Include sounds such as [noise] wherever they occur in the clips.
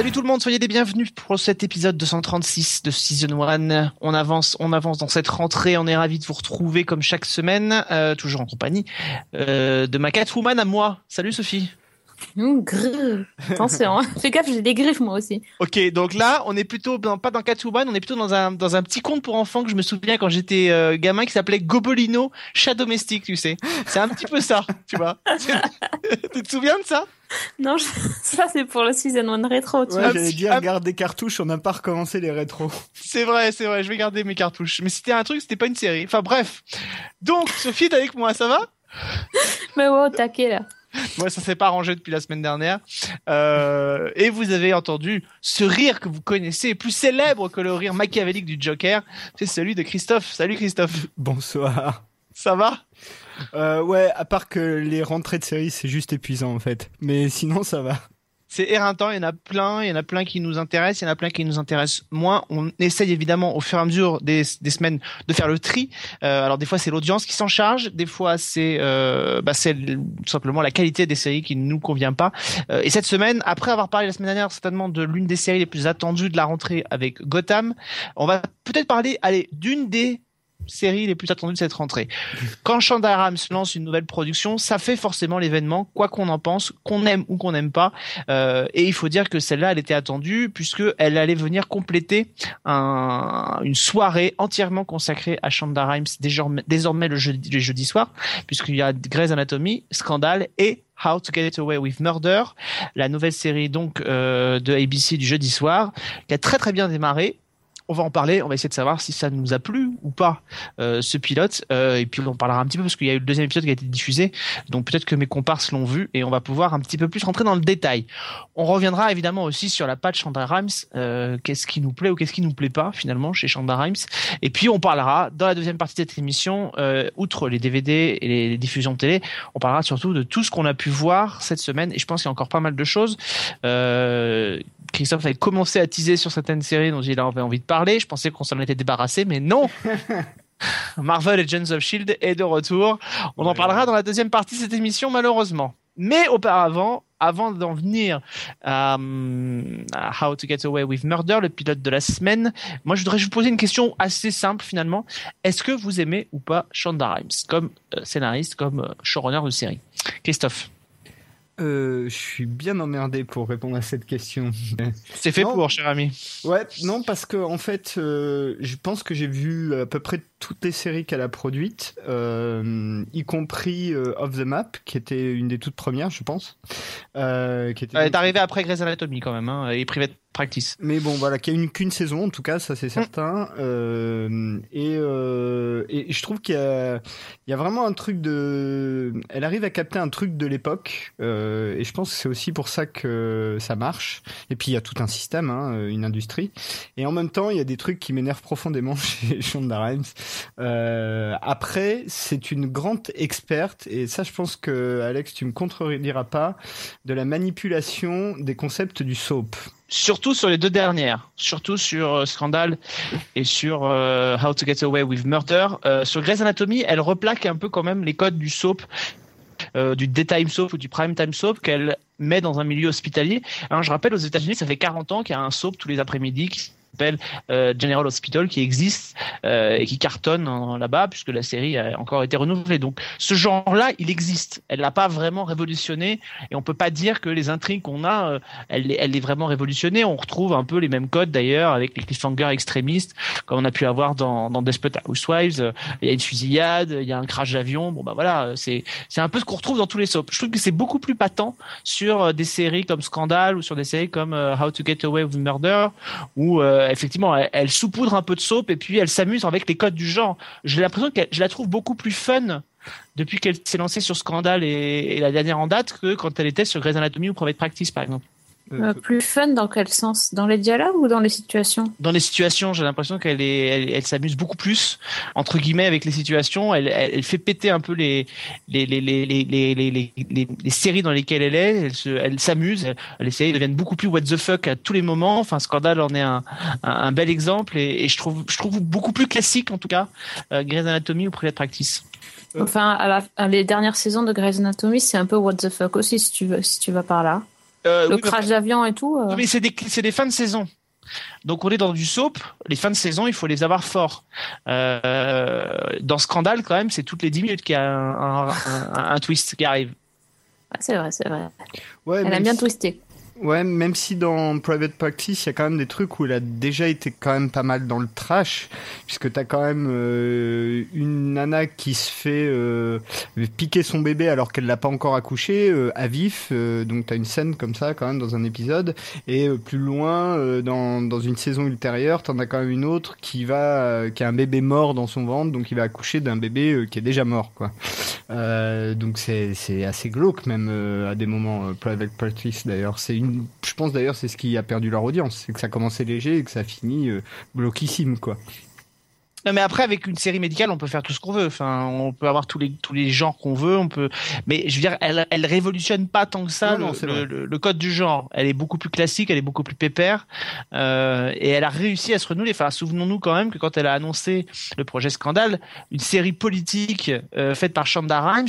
Salut tout le monde, soyez les bienvenus pour cet épisode 236 de Season 1. On avance, on avance dans cette rentrée, on est ravis de vous retrouver comme chaque semaine, euh, toujours en compagnie euh, de ma Catwoman à moi. Salut Sophie. Mmh, grrr. Attention, hein. fais gaffe, j'ai des griffes moi aussi. Ok, donc là, on est plutôt dans- pas dans Catwoman, on est plutôt dans un dans un petit conte pour enfants que je me souviens quand j'étais euh, gamin qui s'appelait Gobolino Chat domestique, tu sais. C'est un petit peu ça, tu vois. [laughs] tu te souviens de ça? Non, je- ça c'est pour le season 1 rétro, tu Ouais, vois. j'allais dire, un- garde des cartouches, on n'a pas recommencé les rétros. C'est vrai, c'est vrai, je vais garder mes cartouches. Mais c'était un truc, c'était pas une série. Enfin bref. Donc, Sophie est avec moi, ça va? Mais ouais, au taquet là. Moi, ça s'est pas arrangé depuis la semaine dernière. Euh, et vous avez entendu ce rire que vous connaissez, plus célèbre que le rire machiavélique du Joker, c'est celui de Christophe. Salut Christophe. Bonsoir. Ça va? Euh, ouais, à part que les rentrées de série, c'est juste épuisant en fait. Mais sinon, ça va. C'est éreintant, il y en a plein, il y en a plein qui nous intéressent, il y en a plein qui nous intéressent moins. On essaye évidemment au fur et à mesure des, des semaines de faire le tri. Euh, alors des fois c'est l'audience qui s'en charge, des fois c'est euh, bah, c'est simplement la qualité des séries qui ne nous convient pas. Euh, et cette semaine, après avoir parlé la semaine dernière certainement de l'une des séries les plus attendues de la rentrée avec Gotham, on va peut-être parler allez d'une des séries les plus attendues de cette rentrée. Quand Shonda Rhimes lance une nouvelle production, ça fait forcément l'événement, quoi qu'on en pense, qu'on aime ou qu'on n'aime pas. Euh, et il faut dire que celle-là, elle était attendue puisque elle allait venir compléter un- une soirée entièrement consacrée à Shonda Rhimes désormais, désormais le jeudi, le jeudi soir, puisqu'il y a Grey's Anatomy, Scandale et How to Get Away with Murder, la nouvelle série donc euh, de ABC du jeudi soir, qui a très très bien démarré. On va en parler, on va essayer de savoir si ça nous a plu ou pas euh, ce pilote, Euh, et puis on parlera un petit peu parce qu'il y a eu le deuxième épisode qui a été diffusé, donc peut-être que mes comparses l'ont vu et on va pouvoir un petit peu plus rentrer dans le détail. On reviendra évidemment aussi sur la patch Shonda Rhimes, euh, qu'est-ce qui nous plaît ou qu'est-ce qui nous plaît pas finalement chez Shonda Rhimes. Et puis on parlera dans la deuxième partie de cette émission, outre les DVD et les diffusions de télé, on parlera surtout de tout ce qu'on a pu voir cette semaine. Et je pense qu'il y a encore pas mal de choses. Christophe avait commencé à teaser sur certaines séries dont il avait envie de parler. Je pensais qu'on s'en était débarrassé, mais non. [laughs] Marvel Agents of Shield est de retour. On en parlera dans la deuxième partie de cette émission, malheureusement. Mais auparavant, avant d'en venir à, à How to Get Away with Murder, le pilote de la semaine, moi je voudrais vous poser une question assez simple finalement. Est-ce que vous aimez ou pas Shonda Rhimes comme euh, scénariste, comme euh, showrunner de série? Christophe, Euh, je suis bien emmerdé pour répondre à cette question. [laughs] c'est fait Non. pour, cher ami. Ouais, non, parce que en fait, euh, je pense que j'ai vu à peu près toutes les séries qu'elle a produites, euh, y compris Off the Map, qui était une des toutes premières, je pense. Qui était Elle est arrivée après Grey's Anatomy quand même, hein, et Private Practice. Mais bon, voilà, qu'il y a une qu'une saison, en tout cas, ça c'est certain. Euh, et, euh, et je trouve qu'il y a, il y a vraiment un truc de. Elle arrive à capter un truc de l'époque, euh, et je pense que c'est aussi pour ça que ça marche. Et puis il y a tout un système, hein, une industrie. Et en même temps, il y a des trucs qui m'énervent profondément [laughs] chez Shonda Rhimes. Euh, après, c'est une grande experte, et ça, je pense que Alex, tu me contrediras pas, de la manipulation des concepts du soap. Surtout sur les deux dernières, surtout sur euh, Scandal et sur euh, How to Get Away with Murder. Euh, sur Grey's Anatomy, elle replaque un peu quand même les codes du soap, euh, du daytime soap ou du prime time soap qu'elle met dans un milieu hospitalier. Alors, je rappelle, aux États-Unis, ça fait 40 ans qu'il y a un soap tous les après-midi qui s'appelle euh, General Hospital qui existe euh, et qui cartonne là-bas puisque la série a encore été renouvelée. Donc ce genre-là, il existe. Elle l'a pas vraiment révolutionné et on peut pas dire que les intrigues qu'on a, euh, elle, elle est vraiment révolutionnée. On retrouve un peu les mêmes codes d'ailleurs avec les cliffhangers extrémistes comme on a pu avoir dans, dans Desperate Housewives. Il y a une fusillade, il y a un crash d'avion. Bon bah voilà, c'est c'est un peu ce qu'on retrouve dans tous les soaps. Je trouve que c'est beaucoup plus patent sur des séries comme Scandal ou sur des séries comme How to Get Away with Murder où euh, effectivement elle, elle saupoudre un peu de soap et puis elle s'amuse avec les codes du genre. J'ai l'impression que je la trouve beaucoup plus fun depuis qu'elle s'est lancée sur Scandal et, et la dernière en date que quand elle était sur Grey's Anatomy ou Private Practice par exemple. Euh, plus fun dans quel sens? Dans les dialogues ou dans les situations? Dans les situations, j'ai l'impression qu'elle est, elle, elle s'amuse beaucoup plus entre guillemets avec les situations. Elle, elle, elle fait péter un peu les les les les les les les, les, les séries dans lesquelles elle est. Elle se, elle s'amuse. Les séries deviennent beaucoup plus what the fuck à tous les moments. Enfin, Scandale en est un un, un bel exemple et, et, je trouve je trouve beaucoup plus classique en tout cas euh, Grey's Anatomy ou Private Practice. Enfin, à la, à les dernières saisons de Grey's Anatomy, c'est un peu what the fuck aussi si tu veux si tu vas par là. Euh, le oui, crash d'avion et tout. euh. mais c'est des, c'est des fins de saison. Donc on est dans du soap. Les fins de saison, il faut les avoir forts. Euh, dans Scandale, quand même, c'est toutes les 10 minutes qu'il y a un, un, un, un twist qui arrive. Ouais, c'est vrai, c'est vrai. Ouais, Elle même a bien twisté. Ouais, même si dans Private Practice, il y a quand même des trucs où il a déjà été quand même pas mal dans le trash, puisque t'as quand même euh, une nana qui se fait euh, piquer son bébé alors qu'elle l'a pas encore accouché, euh, à vif, euh, donc t'as une scène comme ça quand même dans un épisode, et euh, plus loin, euh, dans, dans une saison ultérieure, t'en as quand même une autre qui va, qui a un bébé mort dans son ventre, donc il va accoucher d'un bébé qui est déjà mort, quoi. Donc c'est assez glauque même à des moments Private Practice d'ailleurs c'est une je pense d'ailleurs c'est ce qui a perdu leur audience c'est que ça a commencé léger et que ça a fini euh, glauquissime quoi Non, mais après, avec une série médicale, on peut faire tout ce qu'on veut. Enfin, on peut avoir tous les tous les genres qu'on veut. On peut, mais je veux dire, elle elle révolutionne pas tant que ça Non, le, c'est le, le- code du genre. Elle est beaucoup plus classique, elle est beaucoup plus pépère, euh, et elle a réussi à se renouveler. Enfin, souvenons-nous quand même que quand elle a annoncé le projet Scandale, une série politique euh, faite par Shonda Rhimes,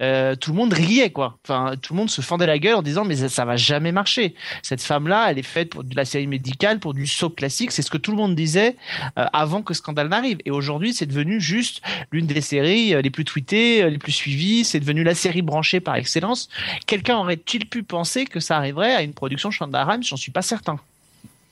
euh, tout le monde riait quoi. Enfin, tout le monde se fendait la gueule en disant mais ça, ça va jamais marcher. Cette femme-là, elle est faite pour de la série médicale, pour du soap classique. C'est ce que tout le monde disait euh, avant que Scandale n'arrive. Et aujourd'hui, c'est devenu juste l'une des séries euh, les plus tweetées, euh, les plus suivies. C'est devenu la série branchée par excellence. Quelqu'un aurait-il pu penser que ça arriverait à une production Shonda Rhimes J'en suis pas certain.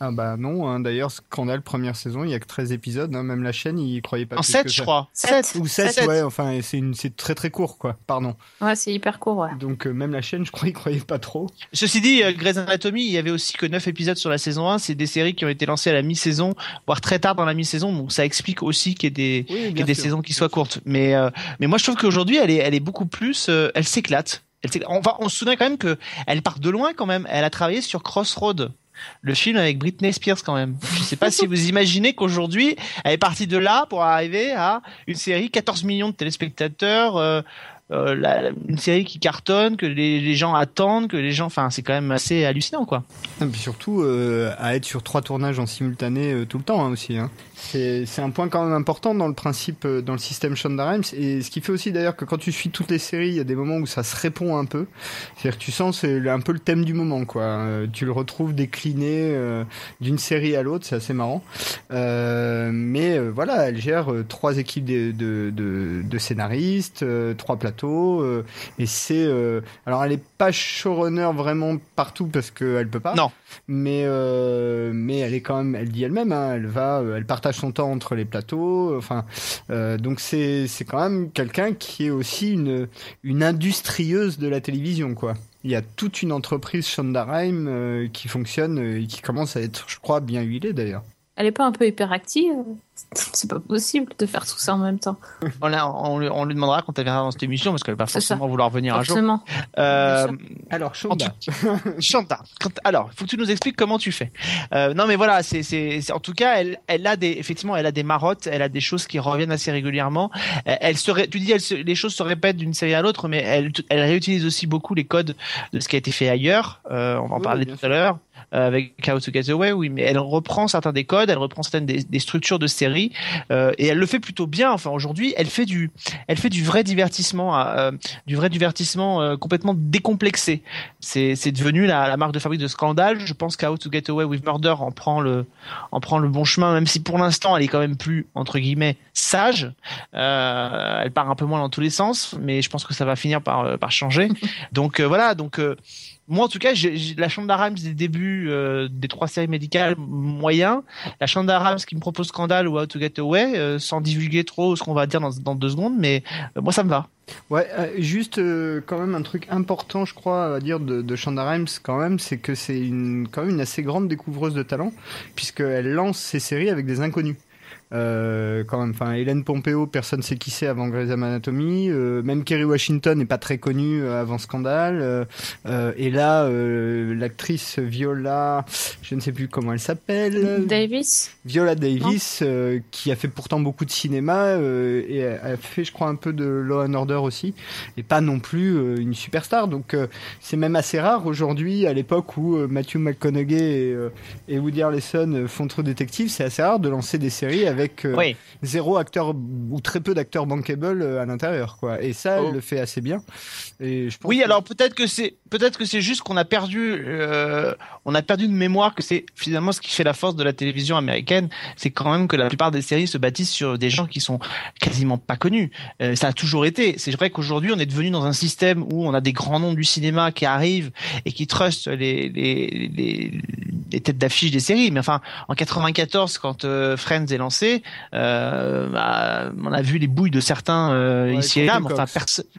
Ah bah non hein. d'ailleurs Scandale première saison il y a que 13 épisodes hein. même la chaîne ils croyaient pas En plus 7, que je ça. crois. Sept. 7 ou 7 Sept. ouais enfin c'est une c'est très très court quoi pardon Ouais, c'est hyper court, ouais. donc euh, même la chaîne je crois ils croyaient pas trop Ceci dit, euh, Grey's Anatomy, il y avait aussi que 9 épisodes sur la saison 1. C'est des séries qui ont été lancées à la mi-saison, voire très tard dans la mi-saison. Donc ça explique aussi qu'il y ait des, oui qu'il y ait des saisons qui soient courtes. Mais, euh, mais moi, je trouve qu'aujourd'hui, elle est, elle est beaucoup plus, euh, elle s'éclate. Elle s'éclate. on, va, on se souvient quand même que elle part de loin quand même. Elle a travaillé sur Crossroad. Le film avec Britney Spears quand même. Je sais pas si vous imaginez qu'aujourd'hui, elle est partie de là pour arriver à une série 14 millions de téléspectateurs, euh, euh, une série qui cartonne, que les, gens attendent, que les gens, enfin, c'est quand même assez hallucinant quoi. Et puis surtout euh, à être sur trois tournages en simultané tout le temps hein, aussi. Hein. C'est un point quand même important dans le principe, euh, dans le système Shonda Rhimes. Et ce qui fait aussi d'ailleurs que quand tu suis toutes les séries, il y a des moments où ça se répond un peu. C'est-à-dire que tu sens c'est un peu le thème du moment. quoi. Euh, tu le retrouves décliné euh, d'une série à l'autre, c'est assez marrant. Euh, mais euh, voilà, elle gère euh, trois équipes de, de, de, de scénaristes, trois plateaux. et c'est... alors elle est pas showrunner vraiment partout parce qu'elle peut pas Non. Mais euh, mais elle est quand même elle dit elle-même hein, elle va euh, elle partage son temps entre les plateaux enfin euh, donc c'est c'est quand même quelqu'un qui est aussi une une industrieuse de la télévision quoi. Il y a toute une entreprise Shonda euh, qui fonctionne euh, et qui commence à être je crois bien huilée d'ailleurs Elle est pas un peu hyperactive? C'est pas possible de faire tout ça en même temps. [laughs] On, la- on, lui- on lui demandera quand elle viendra dans cette émission parce qu'elle va forcément vouloir venir un jour. Forcément. Euh, alors Chanta, [laughs] quand- alors, faut que tu nous expliques comment tu fais. Euh, non, mais voilà, c'est, c'est, c'est- en tout cas, elle, elle a des, effectivement, elle a des marottes, elle a des choses qui reviennent assez régulièrement. Elle, elle se, ré- tu dis, elle se- les choses se répètent d'une série à l'autre, mais elle, elle réutilise aussi beaucoup les codes de ce qui a été fait ailleurs. Euh, on va en Oui, parler tout à l'heure. Euh, avec How to Get Away, mais elle reprend certains des codes, elle reprend certaines des, structures de série, euh, et elle le fait plutôt bien. Enfin, aujourd'hui, elle fait du, elle fait du vrai divertissement, euh, du vrai divertissement euh, complètement décomplexé. C'est, c'est devenu la, la marque de fabrique de Scandale. Je pense qu'How to Get Away with Murder en prend le, en prend le bon chemin, même si pour l'instant elle est quand même plus entre guillemets sage. Euh, elle part un peu moins dans tous les sens, mais je pense que ça va finir par, euh, par changer. donc voilà, donc moi en tout cas, la Shonda Rhimes des débuts des trois séries médicales moyens, la Shonda Rhimes qui me propose Scandale ou How to Get Away, euh, sans divulguer trop ce qu'on va dire dans, deux secondes, mais euh, moi ça me va. Ouais, euh, juste quand même un truc important, je crois, à dire de, de Shonda quand même, c'est que c'est quand même une assez grande découvreuse de talent, puisqu'elle lance ses séries avec des inconnus. Euh, quand même, enfin, Hélène Pompeo, personne sait qui c'est avant Grey's Anatomy. Euh, même Kerry Washington n'est pas très connue euh, avant Scandale. Euh, euh, et là, euh, l'actrice Viola, je ne sais plus comment elle s'appelle. Davis Viola Davis, euh, qui a fait pourtant beaucoup de cinéma euh, et a fait, je crois, un peu de Law and Order aussi, et pas non plus une superstar. Donc, euh, c'est même assez rare aujourd'hui, à l'époque où Matthew McConaughey et, euh, et Woody Harrelson font trop détective, c'est assez rare de lancer des séries avec euh, Oui. zéro acteur ou très peu d'acteurs bankable euh, à l'intérieur, quoi. Et ça, Oh. elle le fait assez bien. Et je pense Oui, que- alors peut-être que c'est peut-être que c'est juste qu'on a perdu euh, on a perdu de mémoire que c'est finalement ce qui fait la force de la télévision américaine, c'est quand même que la plupart des séries se bâtissent sur des gens qui sont quasiment pas connus. Euh, ça a toujours été. C'est vrai qu'aujourd'hui on est devenu dans un système où on a des grands noms du cinéma qui arrivent et qui trustent les les les, les têtes d'affiche des séries. Mais enfin en 94 quand euh, Friends est lancé, euh, bah, on a vu les bouilles de certains euh, Ouais, ici et là, mais enfin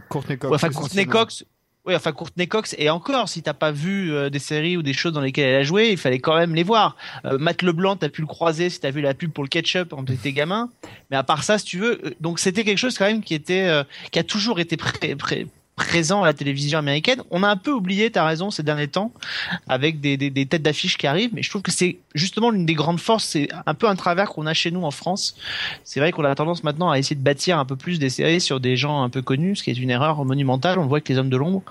Courtney Cox. Ouais, enfin Courtney essentiellement. Cox. Oui, enfin Courtney Cox et encore, si t'as pas vu euh, des séries ou des choses dans lesquelles elle a joué, il fallait quand même les voir. Euh, Matt Leblanc, t'as pu le croiser si t'as vu la pub pour le ketchup quand t'étais gamin. Mais à part ça, si tu veux, donc c'était quelque chose quand même qui était, euh, qui a toujours été pré- pré- présent à la télévision américaine. On a un peu oublié, t'as raison, ces derniers temps, avec des, des, des têtes d'affiche qui arrivent. Mais je trouve que c'est justement l'une des grandes forces. C'est un peu un travers qu'on a chez nous en France. C'est vrai qu'on a tendance maintenant à essayer de bâtir un peu plus des séries sur des gens un peu connus, ce qui est une erreur monumentale. On voit avec les hommes de l'ombre,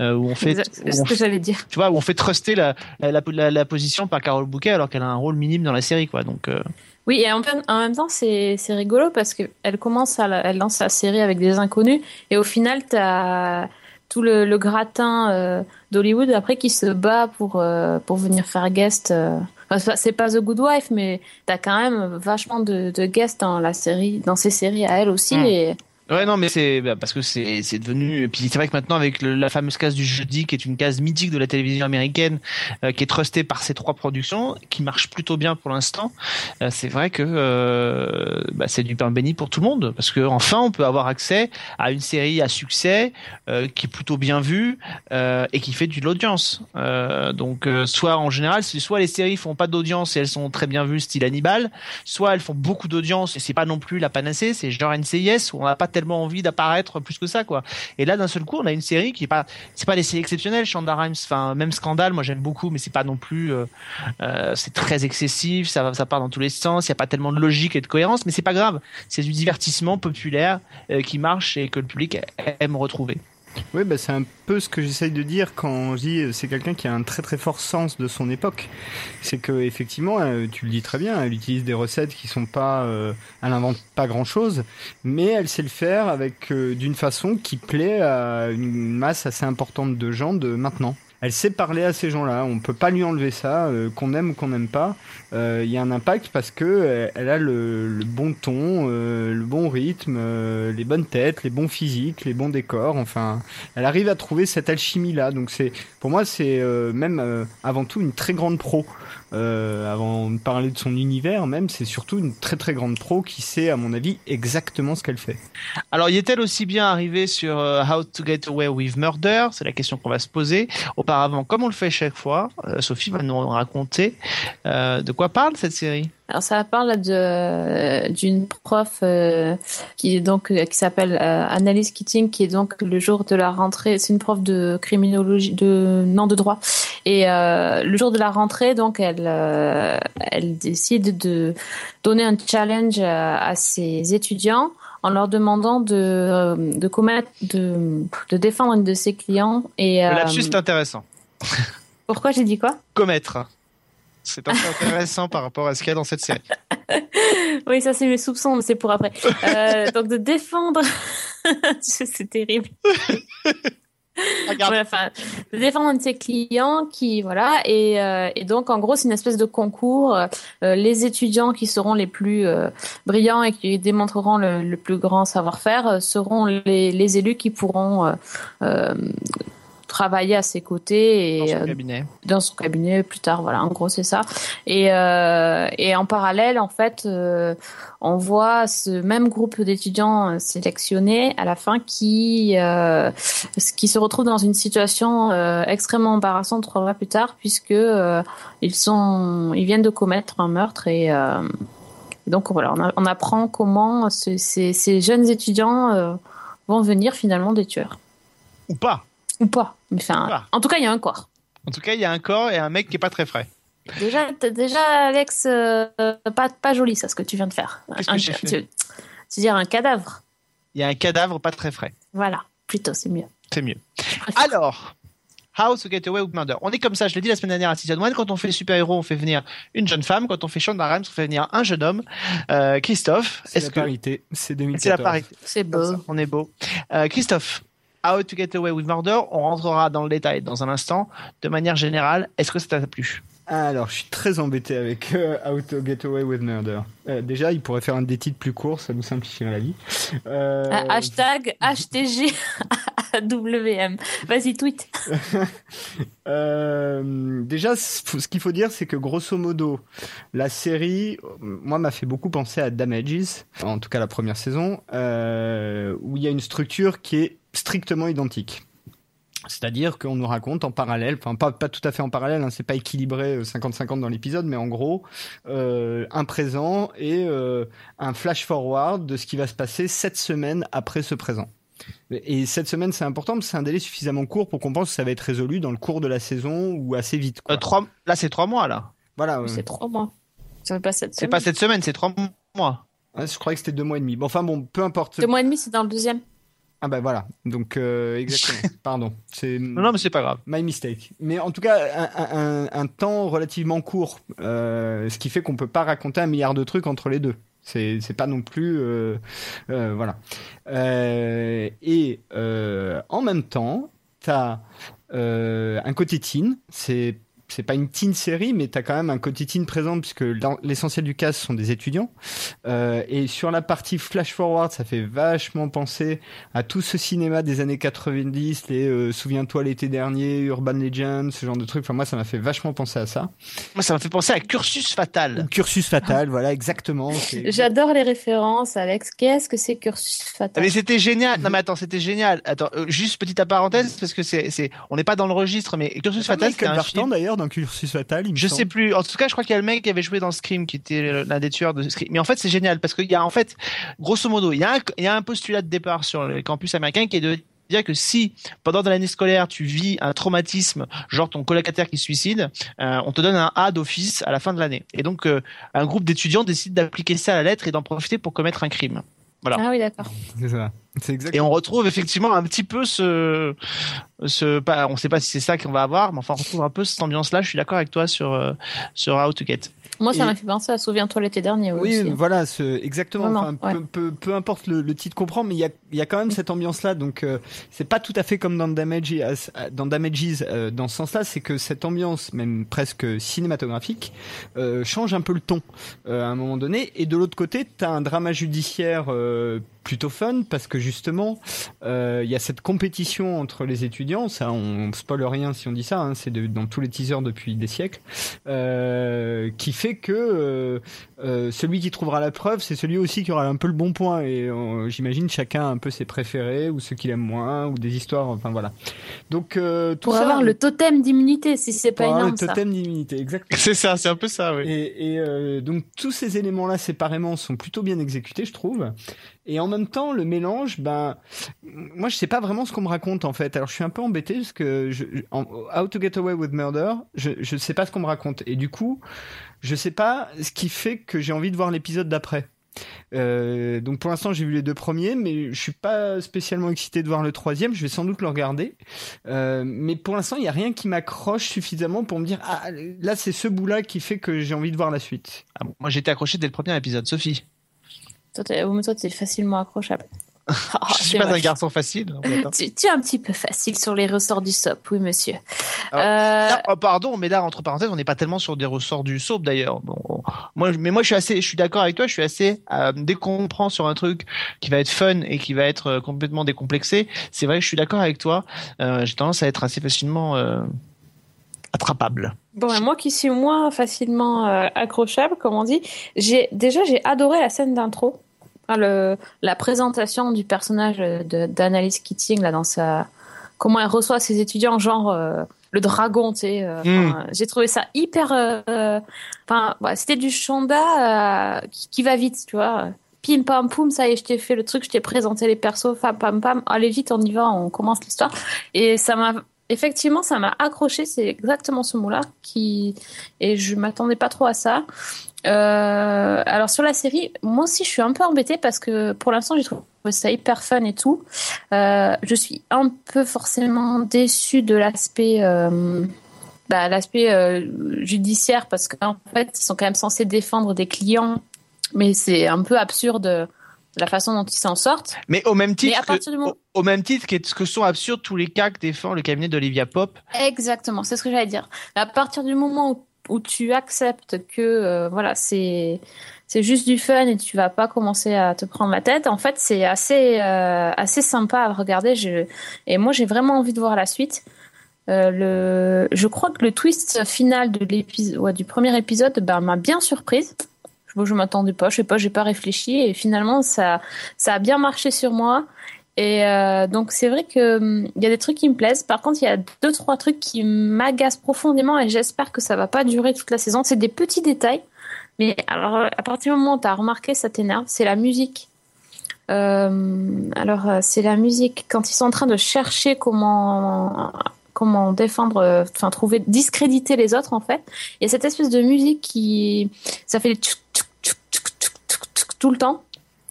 euh, où on fait, on ce que j'allais dire. tu vois, où on fait truster la, la, la, la- la position par Carole Bouquet alors qu'elle a un rôle minime dans la série, quoi. Donc, euh, Oui, et en même, en même temps, c'est rigolo parce que elle commence à elle lance sa série avec des inconnus et au final, t'as tout le, le gratin euh, d'Hollywood après qui se bat pour euh, pour venir faire guest. euh. Enfin, c'est pas- The Good Wife, mais t'as quand même vachement de, de guests dans la série, dans ces séries à elle aussi. Mm. Et Ouais, non, mais c'est bah, parce que c'est devenu. Et puis c'est vrai que maintenant avec la fameuse case du jeudi, qui est une case mythique de la télévision américaine, euh, qui est trustée par ces trois productions, qui marche plutôt bien pour l'instant. euh, c'est vrai que euh, bah, c'est du pain béni pour tout le monde, parce que enfin on peut avoir accès à une série à succès qui est plutôt bien vue et qui fait de l'audience. Donc soit en général, soit les séries font pas d'audience et elles sont très bien vues, style Hannibal, soit elles font beaucoup d'audience et c'est pas non plus la panacée, c'est genre NCIS où on n'a pas tellement envie d'apparaître plus que ça quoi. Et là d'un seul coup, on a une série qui est pas c'est pas des séries exceptionnelles, Shonda Rhimes, enfin même Scandale, moi j'aime beaucoup mais c'est pas non plus euh, euh, c'est très excessif, ça ça part dans tous les sens, il y a pas tellement de logique et de cohérence mais c'est pas grave, c'est du divertissement populaire euh, qui marche et que le public aime retrouver. Oui, bah, c'est un peu ce que j'essaye de dire quand je dis euh, c'est quelqu'un qui a un très très fort sens de son époque. C'est que effectivement, euh, tu le dis très bien, elle utilise des recettes qui sont pas, euh, elle invente pas grand chose, mais elle sait le faire avec d'une façon qui plaît à une masse assez importante de gens de maintenant. Elle sait parler à ces gens-là. On peut pas lui enlever ça, euh, qu'on aime ou qu'on n'aime pas. Euh, Il y a un impact parce que euh, elle a le, le bon ton, euh, le bon rythme, euh, les bonnes têtes, les bons physiques, les bons décors. Enfin, elle arrive à trouver cette alchimie là. Donc c'est, pour moi, c'est euh, même euh, avant tout une très grande pro. Euh, avant de parler de son univers, même, c'est surtout une très très grande pro qui sait, à mon avis, exactement ce qu'elle fait. Alors, y est-elle aussi bien arrivée sur euh, How to Get Away with Murder? C'est la question qu'on va se poser. Auparavant, comme on le fait chaque fois, euh, Sophie va nous raconter de quoi parle cette série? Alors ça parle de d'une prof euh, qui est donc euh, qui s'appelle euh, Annalise Keating qui est donc le jour de la rentrée c'est une prof de criminologie de non de droit et euh, le jour de la rentrée donc elle euh, elle décide de donner un challenge à, à ses étudiants en leur demandant de euh, de commettre de de défendre une de ses clients et Le euh, lapsus est intéressant. pourquoi j'ai dit quoi? Commettre. C'est assez intéressant par rapport à ce qu'il y a dans cette série. [laughs] Oui, ça c'est mes soupçons, mais c'est pour après. Euh, donc de défendre, [laughs] c'est terrible. Regarde. Voilà, enfin, de défendre un de ses clients qui voilà et, euh, et donc en gros c'est une espèce de concours. Euh, les étudiants qui seront les plus euh, brillants et qui démontreront le, le plus grand savoir-faire euh, seront les, les élus qui pourront euh, euh, travailler à ses côtés dans et son euh, cabinet. dans son cabinet plus tard. Voilà, en gros, c'est ça. Et, euh, et en parallèle, en fait, euh, on voit ce même groupe d'étudiants sélectionnés à la fin qui, euh, qui se retrouve dans une situation euh, extrêmement embarrassante trois mois plus tard, puisque euh, ils sont, ils viennent de commettre un meurtre et euh, Et donc voilà, on, a- on apprend comment ce- ces, ces jeunes étudiants euh, vont venir finalement des tueurs. Ou pas. Ou pas. Enfin, Ou pas. en tout cas, il y a un corps. En tout cas, il y a un corps et un mec qui est pas très frais. Déjà, déjà Alex, euh, pas, pas joli ça, ce que tu viens de faire. Un- fait tu- C'est-à-dire un cadavre? Il y a un cadavre pas très frais. Voilà, plutôt, c'est mieux. C'est mieux. Alors, How to Get Away with Murder. On est comme ça, je l'ai dit la semaine dernière à Season 1, quand on fait super-héros, on fait venir une jeune femme, quand on fait Shonda Rhimes, on fait venir un jeune homme. Euh, Christophe, C'est est-ce la que parité. C'est 2014. c'est la parité C'est beau. On est beau. Euh, Christophe, How to Get Away with Murder, on rentrera dans le détail dans un instant. De manière générale, est-ce que ça t'a plu? Alors, je suis très embêté avec euh, How to Get Away with Murder. Euh, déjà, il pourrait faire un des titres plus courts, ça nous simplifierait la vie. Euh, Ah, Hashtag HTGWM. Vas-y, tweet. [laughs] Euh, déjà, ce qu'il faut dire, c'est que grosso modo, la série, moi, m'a fait beaucoup penser à Damages, en tout cas la première saison, euh, où il y a une structure qui est strictement identique. C'est-à-dire qu'on nous raconte en parallèle, enfin pas, pas tout à fait en parallèle, hein, c'est pas équilibré euh, 50-50 dans l'épisode, mais en gros, euh, un présent et euh, un flash forward de ce qui va se passer sept semaines après ce présent. Et cette semaine, c'est important parce que c'est un délai suffisamment court pour qu'on pense que ça va être résolu dans le cours de la saison ou assez vite. Quoi. Euh, trois... Là, c'est trois mois, là. Voilà. C'est trois mois. Fait pas cette C'est pas semaine. cette semaine, c'est trois mois. Ouais, je croyais que c'était deux mois et demi. Bon, enfin bon, peu importe. Deux mois et demi, c'est dans le deuxième. Ah bah voilà. Donc euh, exactement. [laughs] Pardon. C'est Non, non, mais c'est pas grave. my mistake. Mais en tout cas, un, un- un temps relativement court, euh, ce qui fait qu'on peut pas raconter un milliard de trucs entre les deux. C'est c'est pas non plus euh, voilà. Et en même temps, t'as un côté teen. C'est c'est pas une teen série, mais t'as quand même un côté teen présent puisque l'essentiel du cast sont des étudiants. Euh, et sur la partie flash forward, ça fait vachement penser à tout ce cinéma des années 90, les euh, Souviens-toi l'été dernier, Urban Legends, ce genre de trucs. Enfin moi, ça m'a fait vachement penser à ça. Moi, ça m'a fait penser à Cursus Fatal. Ou Cursus Fatal, voilà exactement. [laughs] c'est- J'adore les références, Alex. Qu'est-ce que c'est Cursus Ah, Fatal Mais c'était génial. Non mais attends, c'était génial. Attends, euh, juste petite parenthèse parce que c'est, c'est, on n'est pas dans le registre, mais Cursus Fatal, Michael un d'ailleurs Cursus Fatal. il me Je semble. sais plus. En tout cas, je crois qu'il y a le mec qui avait joué dans Scream, qui était l'un des tueurs de Scream. Mais en fait, c'est génial parce qu'il y a en fait, grosso modo, il y a un, il y a un postulat de départ sur le campus américain qui est de dire que si pendant l'année scolaire tu vis un traumatisme, genre ton colocataire qui se suicide, euh, on te donne un A d'office à la fin de l'année. Et donc euh, un groupe d'étudiants décide d'appliquer ça à la lettre et d'en profiter pour commettre un crime. Voilà. Ah oui, d'accord. [laughs] C'est ça. C'est Et exactement. on retrouve effectivement un petit peu ce, ce, pas, on sait pas si c'est ça qu'on va avoir, mais enfin on retrouve un peu cette ambiance-là. Je suis d'accord avec toi sur euh, sur How to Get. Moi, ça Et- m'a fait penser à Souviens-toi l'été dernier. Oui, aussi. voilà, ce, exactement. Vraiment, Enfin, ouais. peu, peu, peu importe le, le titre qu'on prend, mais il y a, il y a quand même cette ambiance-là. Donc, euh, c'est pas tout à fait comme dans Damages, euh, dans Damages euh, dans ce sens-là. C'est que cette ambiance, même presque cinématographique, euh, change un peu le ton à un moment donné. Et de l'autre côté, t'as un drama judiciaire plutôt fun parce que justement, euh, il y a cette compétition entre les étudiants. Ça, on spoil rien si on dit ça. Hein, c'est dans tous les teasers depuis des siècles, euh, qui fait que euh, euh, celui qui trouvera la preuve, c'est celui aussi qui aura un peu le bon point. Et euh, j'imagine chacun a un peu ses préférés ou ceux qu'il aime moins ou des histoires. Enfin voilà. Donc euh, tout Pour ça. avoir le totem d'immunité, si c'est pas pour avoir énorme, le totem d'immunité, exactement. C'est ça, c'est un peu ça, oui. Et, et, euh, donc tous ces éléments-là séparément sont plutôt bien exécutés, je trouve. Et en même temps, le mélange, ben, moi je sais pas vraiment ce qu'on me raconte en fait. Alors je suis un peu embêté parce que je, je- en, How to Get Away with Murder, je je sais pas ce qu'on me raconte. Et du coup, je sais pas ce qui fait que j'ai envie de voir l'épisode d'après. Euh, donc pour l'instant j'ai vu les deux premiers, mais je suis pas spécialement excité de voir le troisième. Je vais sans doute le regarder, Euh, mais pour l'instant il y a rien qui m'accroche suffisamment pour me dire ah là c'est ce bout-là qui fait que j'ai envie de voir la suite. Ah bon, moi j'étais accroché dès le premier épisode, Sophie. Toi, t'es oh, mais toi, t'es facilement accrochable. Oh, [laughs] je suis pas un garçon facile. en fait, hein. Tu, tu es un petit peu facile sur les ressorts du SOP, oui, monsieur. Alors, Euh, Là, oh, pardon, mais là entre parenthèses, on n'est pas tellement sur des ressorts du soap d'ailleurs. Bon, moi, mais moi je suis assez, je suis d'accord avec toi. Je suis assez euh, dès qu'on prend sur un truc qui va être fun et qui va être euh, complètement décomplexé. C'est vrai que je suis d'accord avec toi. Euh, J'ai tendance à être assez facilement euh, attrapable. Bon, et moi qui suis moins facilement euh, accrochable, comme on dit, j'ai déjà j'ai adoré la scène d'intro, Le, la présentation du personnage de- d'Annalise Keating là dans sa comment elle reçoit ses étudiants, genre euh, le dragon, tu sais. euh, Mm. enfin, J'ai trouvé ça hyper. euh, Enfin, ouais, c'était du Shonda euh, qui, qui va vite, tu vois. Pim pam poum, ça y est, je t'ai fait le truc, je t'ai présenté les persos, pam pam pam, allez vite, on y va, on commence l'histoire. Et ça m'a, effectivement, ça m'a accroché, c'est exactement ce mot-là, qui, et je m'attendais pas trop à ça. Euh, alors sur la série, moi aussi je suis un peu embêtée parce que pour l'instant j'ai trouvé ça hyper fun et tout. Euh, je suis un peu forcément déçue de l'aspect euh, bah, l'aspect judiciaire parce qu'en fait ils sont quand même censés défendre des clients, mais c'est un peu absurde la façon dont ils s'en sortent. Mais au même titre, que, moment- au, au même titre que, que sont absurdes tous les cas que défend le cabinet d'Olivia Pop. Exactement, c'est ce que j'allais dire. À partir du moment où, où tu acceptes que euh, voilà, c'est c'est juste du fun et tu vas pas commencer à te prendre la tête, en fait, c'est assez euh, assez sympa à regarder. Je, et moi, j'ai vraiment envie de voir la suite. Euh, le, je crois que le twist final de l'épisode, ouais, du premier épisode, ben, m'a bien surprise. Je, je m'attendais pas, je sais pas, j'ai pas réfléchi et finalement ça, ça a bien marché sur moi. Et euh, donc c'est vrai que hum, il y a des trucs qui me plaisent. Par contre, il y a deux trois trucs qui m'agacent profondément et j'espère que ça va pas durer toute la saison. C'est des petits détails, mais alors euh, à partir du moment où tu as remarqué, ça t'énerve. C'est la musique. Euh, alors c'est la musique quand ils sont en train de chercher comment comment défendre, enfin trouver, discréditer les autres en fait. Il y a cette espèce de musique qui ça fait des tout le temps.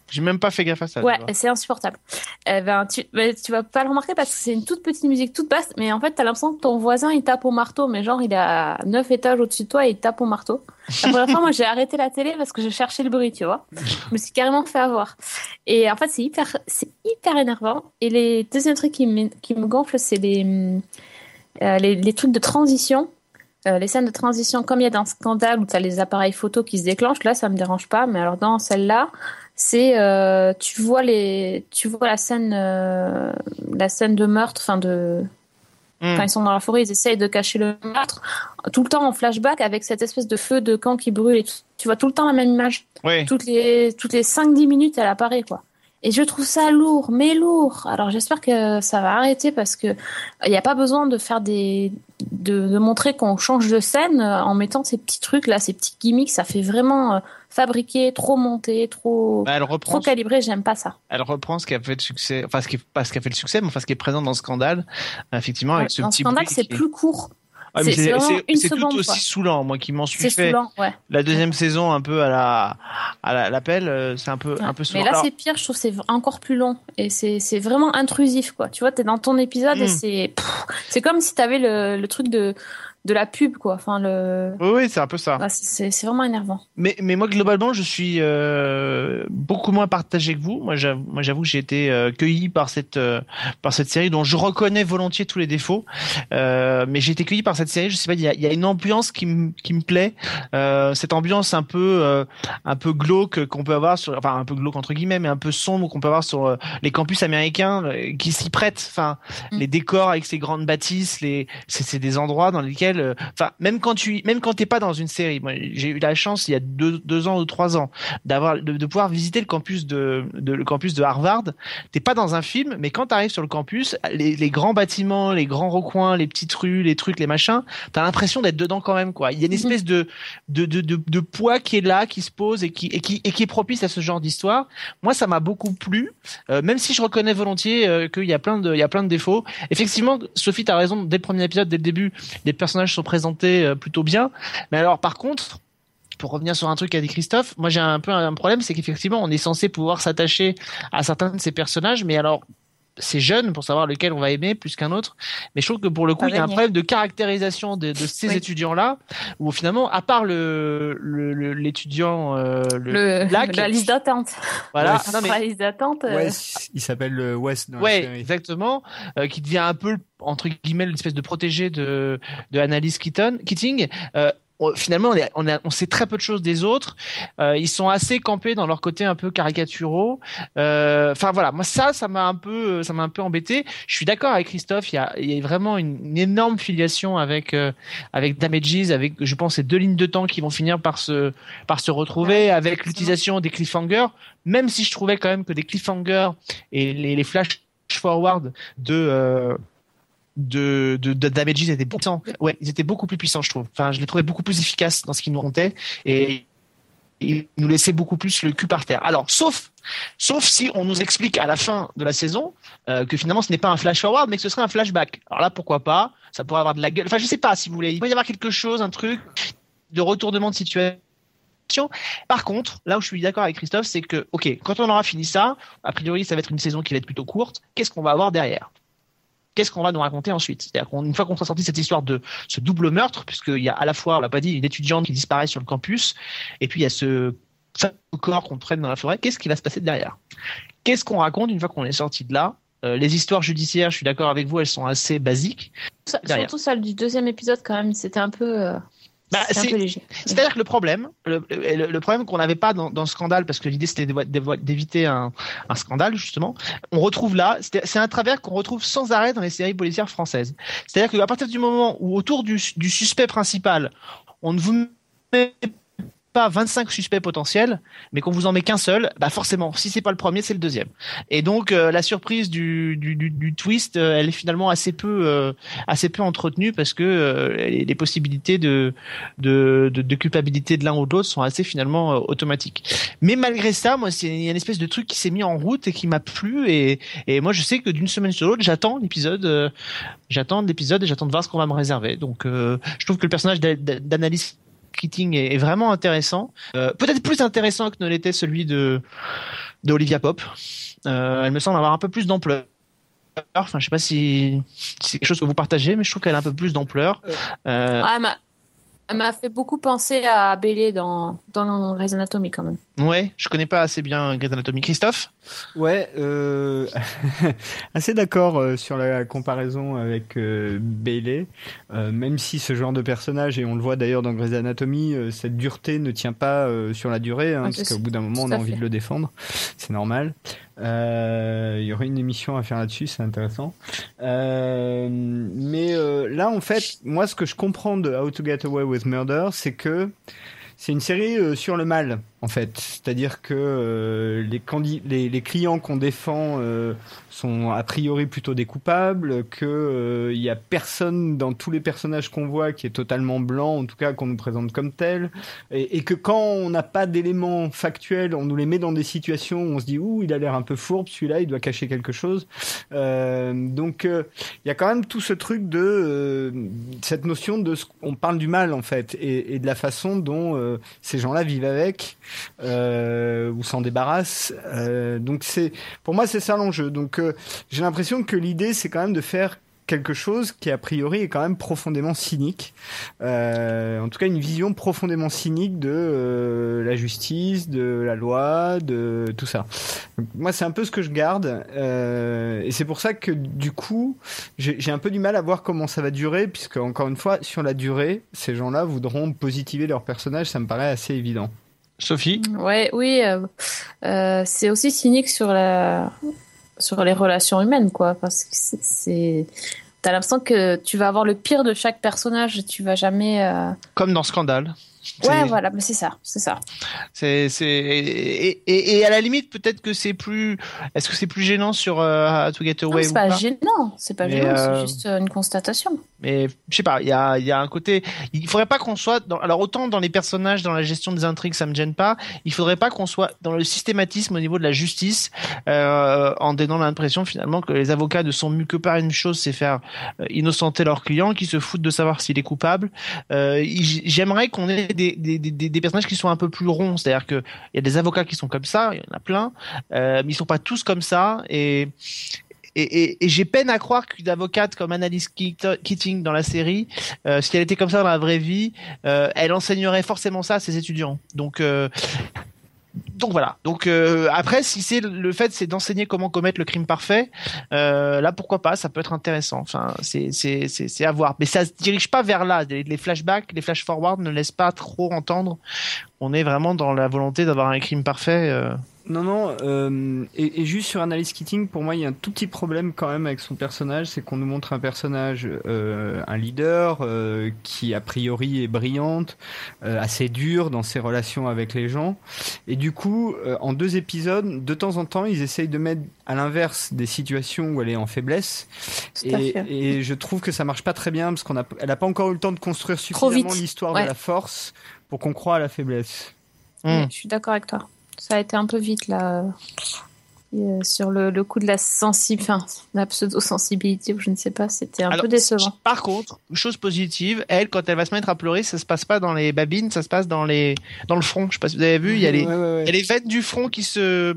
J'ai même pas fait gaffe à ça. Ouais, c'est insupportable. Eh ben, tu, vas pas le remarquer parce que c'est une toute petite musique toute basse, mais en fait, t'as l'impression que ton voisin il tape au marteau, mais genre il est à 9 étages au-dessus de toi et il tape au marteau. La première fois, moi j'ai arrêté la télé parce que je cherchais le bruit, tu vois. Je me suis carrément fait avoir. Et en fait, c'est hyper, c'est hyper énervant. Et les deuxième truc qui me, qui me gonfle, c'est les, euh, les, les trucs de transition. Euh, les scènes de transition, comme il y a dans Scandale où tu as les appareils photo qui se déclenchent, là ça me dérange pas, mais alors dans celle-là, c'est euh, tu vois les tu vois la scène euh, la scène de meurtre, enfin de Hmm. quand ils sont dans la forêt, ils essayent de cacher le meurtre tout le temps en flashback avec cette espèce de feu de camp qui brûle et tout. tu vois tout le temps la même image. Ouais. Toutes les toutes les 5 10 minutes, elle apparaît quoi. Et je trouve ça lourd, mais lourd. Alors j'espère que ça va arrêter parce que il n'y a pas besoin de faire des de, de montrer qu'on change de scène euh, en mettant ces petits trucs là, ces petits gimmicks. Ça fait vraiment euh, fabriquer, trop monter, trop Bah, elle trop reprend, calibré. J'aime pas ça. elle reprend ce qui a fait le succès, enfin ce qui, pas ce qui a fait le succès, mais enfin ce qui est présent dans Scandale, effectivement avec ce Dans petit Scandale, c'est plus court. Ouais, mais c'est- tout aussi quoi. saoulant, moi qui m'en suis C'est fait. saoulant, ouais. La deuxième saison, un peu à la à la- l'appel, euh, c'est un peu un peu Mais saoulant. là, Alors, c'est pire. Je trouve que c'est encore plus long et c'est c'est vraiment intrusif, quoi. Tu vois, t'es dans ton épisode et Mm. c'est c'est comme si t'avais le, le truc de de la pub, quoi. Enfin, le oui, oui, c'est un peu ça. C'est c'est vraiment énervant. Mais, mais moi, globalement, je suis euh, beaucoup moins partagé que vous. Moi, j'avoue, moi, j'avoue que j'ai été euh, cueilli par cette, euh, par cette série dont je reconnais volontiers tous les défauts. Euh, mais j'ai été cueilli par cette série. Je sais pas, il y a, il y a une ambiance qui me, qui me plaît. Euh, cette ambiance un peu, euh, un peu glauque qu'on peut avoir sur, enfin, un peu glauque entre guillemets, mais un peu sombre qu'on peut avoir sur euh, les campus américains euh, qui s'y prêtent. Enfin, Mm. les décors avec ces grandes bâtisses, les, c'est, c'est des endroits dans lesquels, euh, enfin, même quand tu, même quand t'es pas dans une série. J'ai eu la chance il y a deux, deux ans ou trois ans d'avoir, de, de pouvoir visiter le campus de, de le campus de Harvard. T'es pas dans un film, mais quand t'arrives sur le campus, les, les grands bâtiments, les grands recoins, les petites rues, les trucs, les machins, t'as l'impression d'être dedans quand même, quoi. Il y a une Mhm. espèce de, de, de, de, de poids qui est là, qui se pose et qui, et qui, et qui est propice à ce genre d'histoire. Moi, ça m'a beaucoup plu, euh, même si je reconnais volontiers euh, qu'il y a plein de, il y a plein de défauts. Effectivement, Sophie, t'as raison. Dès le premier épisode, dès le début, les personnages sont présentés euh, plutôt bien. Mais alors, par contre, pour revenir sur un truc qu'a dit Christophe, moi j'ai un peu un problème, c'est qu'effectivement, on est censé pouvoir s'attacher à certains de ces personnages, mais alors c'est jeune pour savoir lequel on va aimer plus qu'un autre. Mais je trouve que pour le coup, il y a un problème de caractérisation de, de ces Oui. étudiants-là, où finalement, à part le le- le- l'étudiant, euh, le, Le, [laughs] Black. la liste d'attente. voilà, Ouais, non, mais- La liste d'attente. euh, Ouais, il s'appelle euh, West dans Ouais, exactement, euh, qui devient un peu entre guillemets l'espèce de protégé de de Annalise Keaton, Keating. On- finalement, on, est- on, a- on sait très peu de choses des autres. Euh, ils sont assez campés dans leur côté un peu caricaturaux. Euh, Enfin voilà, moi ça, ça m'a un peu, ça m'a un peu embêté. Je suis d'accord avec Christophe. Il y a, il y a vraiment une, une énorme filiation avec euh, avec Damages, avec je pense ces deux lignes de temps qui vont finir par se par se retrouver, Ouais, avec l'utilisation des cliffhangers. Même si je trouvais quand même que des cliffhangers et les, les flash forward de euh, de, de, étaient puissants. Ouais, ils étaient beaucoup plus puissants, je trouve. Enfin, je les trouvais beaucoup plus efficaces dans ce qu'ils nous racontaient et ils nous laissaient beaucoup plus le cul par terre. Alors, sauf, sauf si on nous explique à la fin de la saison euh, que finalement ce n'est pas un flash forward, mais que ce serait un flashback. Alors là, pourquoi pas? Ça pourrait avoir de la gueule. Enfin, je sais pas si vous voulez. Il peut y avoir quelque chose, un truc de retournement de situation. Par contre, là où je suis d'accord avec Christophe, c'est que, ok, quand on aura fini ça, a priori, ça va être une saison qui va être plutôt courte. Qu'est-ce qu'on va avoir derrière? Qu'est-ce qu'on va nous raconter ensuite? C'est-à-dire qu'une fois qu'on sera sorti de cette histoire de ce double meurtre, puisqu'il y a à la fois, on l'a pas dit, une étudiante qui disparaît sur le campus, et puis il y a ce corps qu'on traîne dans la forêt. Qu'est-ce qui va se passer derrière? Qu'est-ce qu'on raconte une fois qu'on est sorti de là? Euh, Les histoires judiciaires, je suis d'accord avec vous, elles sont assez basiques. Derrière. Surtout celle du deuxième épisode, quand même, c'était un peu, euh, Bah. C'est-à-dire que le problème, le, le- le problème qu'on n'avait pas dans, dans le scandale, parce que l'idée c'était d'éviter un, un scandale justement, on retrouve là, c'est un travers qu'on retrouve sans arrêt dans les séries policières françaises. C'est-à-dire qu'à partir du moment où autour du, du suspect principal, on ne vous met pas 25 suspects potentiels, mais qu'on vous en met qu'un seul, bah forcément, si c'est pas le premier, c'est le deuxième. Et donc euh, la surprise du, du, du, du twist, euh, elle est finalement assez peu, euh, assez peu entretenue parce que euh, les, possibilités de, de, de, culpabilité de l'un ou de l'autre sont assez finalement euh, automatiques. Mais malgré ça, moi, c'est une espèce de truc qui s'est mis en route et qui m'a plu et, et moi je sais que d'une semaine sur l'autre, j'attends l'épisode, j'attends l'épisode et j'attends de voir ce qu'on va me réserver. Donc je trouve que le personnage d'A- d'A- d'Annalise Keating est, est vraiment intéressant, Euh, peut-être plus intéressant que ne l'était celui de de Olivia Pope. Euh, elle me semble avoir un peu plus d'ampleur. Enfin, je sais pas si, si c'est quelque chose que vous partagez, mais je trouve qu'elle a un peu plus d'ampleur. Euh, Ouais, m'a- elle m'a fait beaucoup penser à Bélé dans, dans Grey's Anatomy, quand même. ouais, je connais pas assez bien Grey's Anatomy. Christophe? Ouais, euh, [laughs] assez d'accord euh, sur la comparaison avec euh, Bailey, Euh, même si ce genre de personnage, et on le voit d'ailleurs dans Grey's Anatomy, euh, cette dureté ne tient pas euh, sur la durée, hein, Ouais, parce qu'au bout d'un moment on a envie fait. de le défendre, c'est normal. Euh, Il y aurait une émission à faire là-dessus, c'est intéressant. Euh, mais euh, là, en fait, moi, ce que je comprends de How to Get Away with Murder, c'est que c'est une série euh, sur le mal, en fait. C'est-à-dire que euh, les, les, les clients qu'on défend euh, sont a priori plutôt des coupables, que euh, il y a personne dans tous les personnages qu'on voit qui est totalement blanc, en tout cas qu'on nous présente comme tel, et, et que quand on n'a pas d'éléments factuels, on nous les met dans des situations où on se dit ouh il a l'air un peu fourbe, celui-là il doit cacher quelque chose. Euh, donc euh, il y a quand même tout ce truc de euh, cette notion de on parle du mal en fait et, et de la façon dont euh, ces gens-là vivent avec euh, ou s'en débarrassent. Euh, donc c'est pour moi c'est ça l'enjeu. Donc euh, j'ai l'impression que l'idée c'est quand même de faire quelque chose qui a priori est quand même profondément cynique. En tout cas, une vision profondément cynique de la justice, de la loi, de tout ça. Moi, c'est un peu ce que je garde, et c'est pour ça que du coup, j'ai un peu du mal à voir comment ça va durer, puisque encore une fois, sur la durée, ces gens-là voudront positiver leur personnage. Ça me paraît assez évident. Sophie Ouais, oui, euh, euh, c'est aussi cynique sur la sur les relations humaines, quoi, parce que c'est- t'as l'impression que tu vas avoir le pire de chaque personnage, tu vas jamais. euh, Comme dans Scandale. Ouais, voilà, mais c'est ça, c'est ça. C'est, c'est, et, et, et à la limite, peut-être que c'est plus, est-ce que c'est plus gênant sur euh, How to Get Non, Away c'est ou pas pas gênant, c'est pas Mais, gênant, euh, c'est juste euh, une constatation. Mais je sais pas, il y a, y a un côté. Il faudrait pas qu'on soit. Dans, alors autant dans les personnages, dans la gestion des intrigues, ça me gêne pas. Il faudrait pas qu'on soit dans le systématisme au niveau de la justice, euh, en donnant l'impression finalement que les avocats ne sont mus que par une chose, c'est faire euh, innocenter leurs clients, qui se foutent de savoir s'il est coupable. Euh, J'aimerais qu'on ait des, des, des, personnages qui sont un peu plus ronds, c'est-à-dire que il y a des avocats qui sont comme ça, il y en a plein, euh, mais ils sont pas tous comme ça et et, et, j'ai peine à croire qu'une avocate comme Annalise Keat- Keating dans la série, euh, si elle était comme ça dans la vraie vie, euh, elle enseignerait forcément ça à ses étudiants. Donc, euh, donc voilà. Donc euh, après, si c'est le fait, c'est d'enseigner comment commettre le crime parfait, euh, là pourquoi pas, ça peut être intéressant. Enfin, c'est c'est c'est à voir. Mais ça se dirige pas vers là. Les, les flashbacks, les flash forward ne laissent pas trop entendre. On est vraiment dans la volonté d'avoir un crime parfait. euh, Non, non, euh, et, et juste sur Analyse Keating, pour moi, il y a un tout petit problème quand même avec son personnage, c'est qu'on nous montre un personnage, euh, un leader, euh, qui a priori est brillante, euh, assez dur dans ses relations avec les gens, et du coup, euh, en deux épisodes, de temps en temps, ils essayent de mettre à l'inverse des situations où elle est en faiblesse, et, et je trouve que ça marche pas très bien parce qu'on a, elle a pas encore eu le temps de construire suffisamment l'histoire Ouais. de la force pour qu'on croit à la faiblesse. Hmm. Je suis d'accord avec toi. Ça a été un peu vite là. euh, sur le, le coup de la sensibilité, enfin, la pseudo-sensibilité, ou je ne sais pas, c'était un Alors, peu décevant. Par contre, chose positive, elle, quand elle va se mettre à pleurer, ça se passe pas dans les babines, ça se passe dans les, dans le front. Je sais pas si vous avez vu, il y a les, Ouais, ouais, ouais. il y a les veines du front qui se,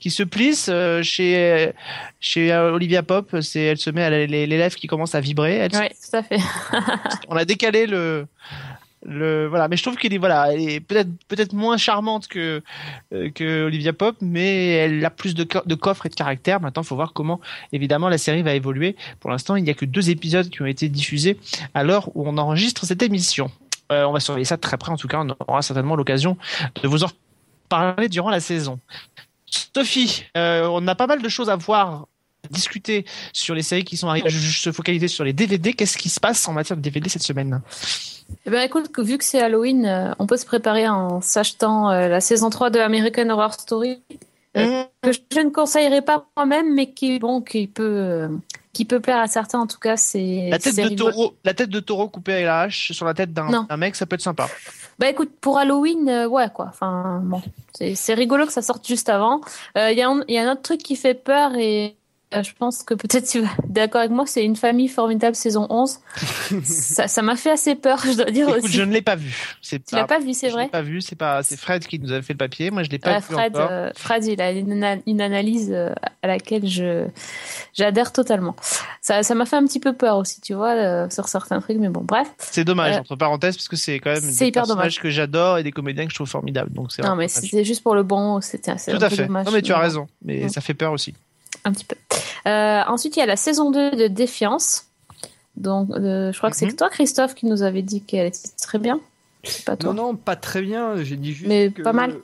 qui se plissent euh, chez, chez euh, Olivia Pop. C'est, elle se met, a les, les lèvres qui commencent à vibrer. Oui, tout à fait. On a décalé le, le, voilà. Mais je trouve qu'elle est, voilà, elle est peut-être, peut-être moins charmante que, euh, que Olivia Pop, mais elle a plus de, de coffre et de caractère. Maintenant, il faut voir comment, évidemment, la série va évoluer. Pour l'instant, il n'y a que deux épisodes qui ont été diffusés à l'heure où on enregistre cette émission. Euh, on va surveiller ça de très près. En tout cas, on aura certainement l'occasion de vous en parler durant la saison. Sophie, euh, on a pas mal de choses à voir, discuter sur les séries qui sont arrivées. Je, je se focaliser sur les DVD. Qu'est-ce qui se passe en matière de DVD cette semaine? Eh ben, écoute, vu que c'est Halloween, euh, on peut se préparer en s'achetant euh, la saison 3 de American Horror Story, Euh, que je ne conseillerais pas moi-même, mais qui, bon, qui peut, qui peut plaire à certains. En tout cas, c'est. La tête de rigolo. taureau, la tête de taureau coupée avec la hache sur la tête d'un mec, ça peut être sympa. Bah écoute, pour Halloween, euh, ouais quoi. Enfin bon, c'est rigolo que ça sorte juste avant. Euh, Il y, a un- y a un autre truc qui fait peur et je pense que peut-être tu vas d'accord avec moi, c'est une famille formidable saison 11. [laughs] ça ça m'a fait assez peur, je dois dire Écoute, aussi. je ne l'ai pas vu. C'est Tu l'as pas vu, c'est vrai pas vu. C'est pas, c'est Fred qui nous avait fait le papier. Moi, je l'ai pas Ouais, vu Fred, encore. euh, Fred, il a une, ana- une analyse euh, à laquelle je j'adhère totalement. Ça ça m'a fait un petit peu peur aussi, tu vois, euh, sur certains trucs, mais bon, bref. C'est dommage euh, entre parenthèses parce que c'est quand même c'est des hyper personnages que j'adore et des comédiens que je trouve formidables. Donc c'est Non, mais dommage. c'était juste pour le bon, c'était tout à fait. dommage. Non mais tu as raison. Mais Mm. ça fait peur aussi. Un petit peu. Euh, ensuite, il y a la saison 2 de Défiance. Donc, euh, je crois que c'est Mhm. toi, Christophe, qui nous avait dit qu'elle était très bien. C'est pas toi. Non, non, pas très bien. J'ai dit juste. Mais que- pas mal.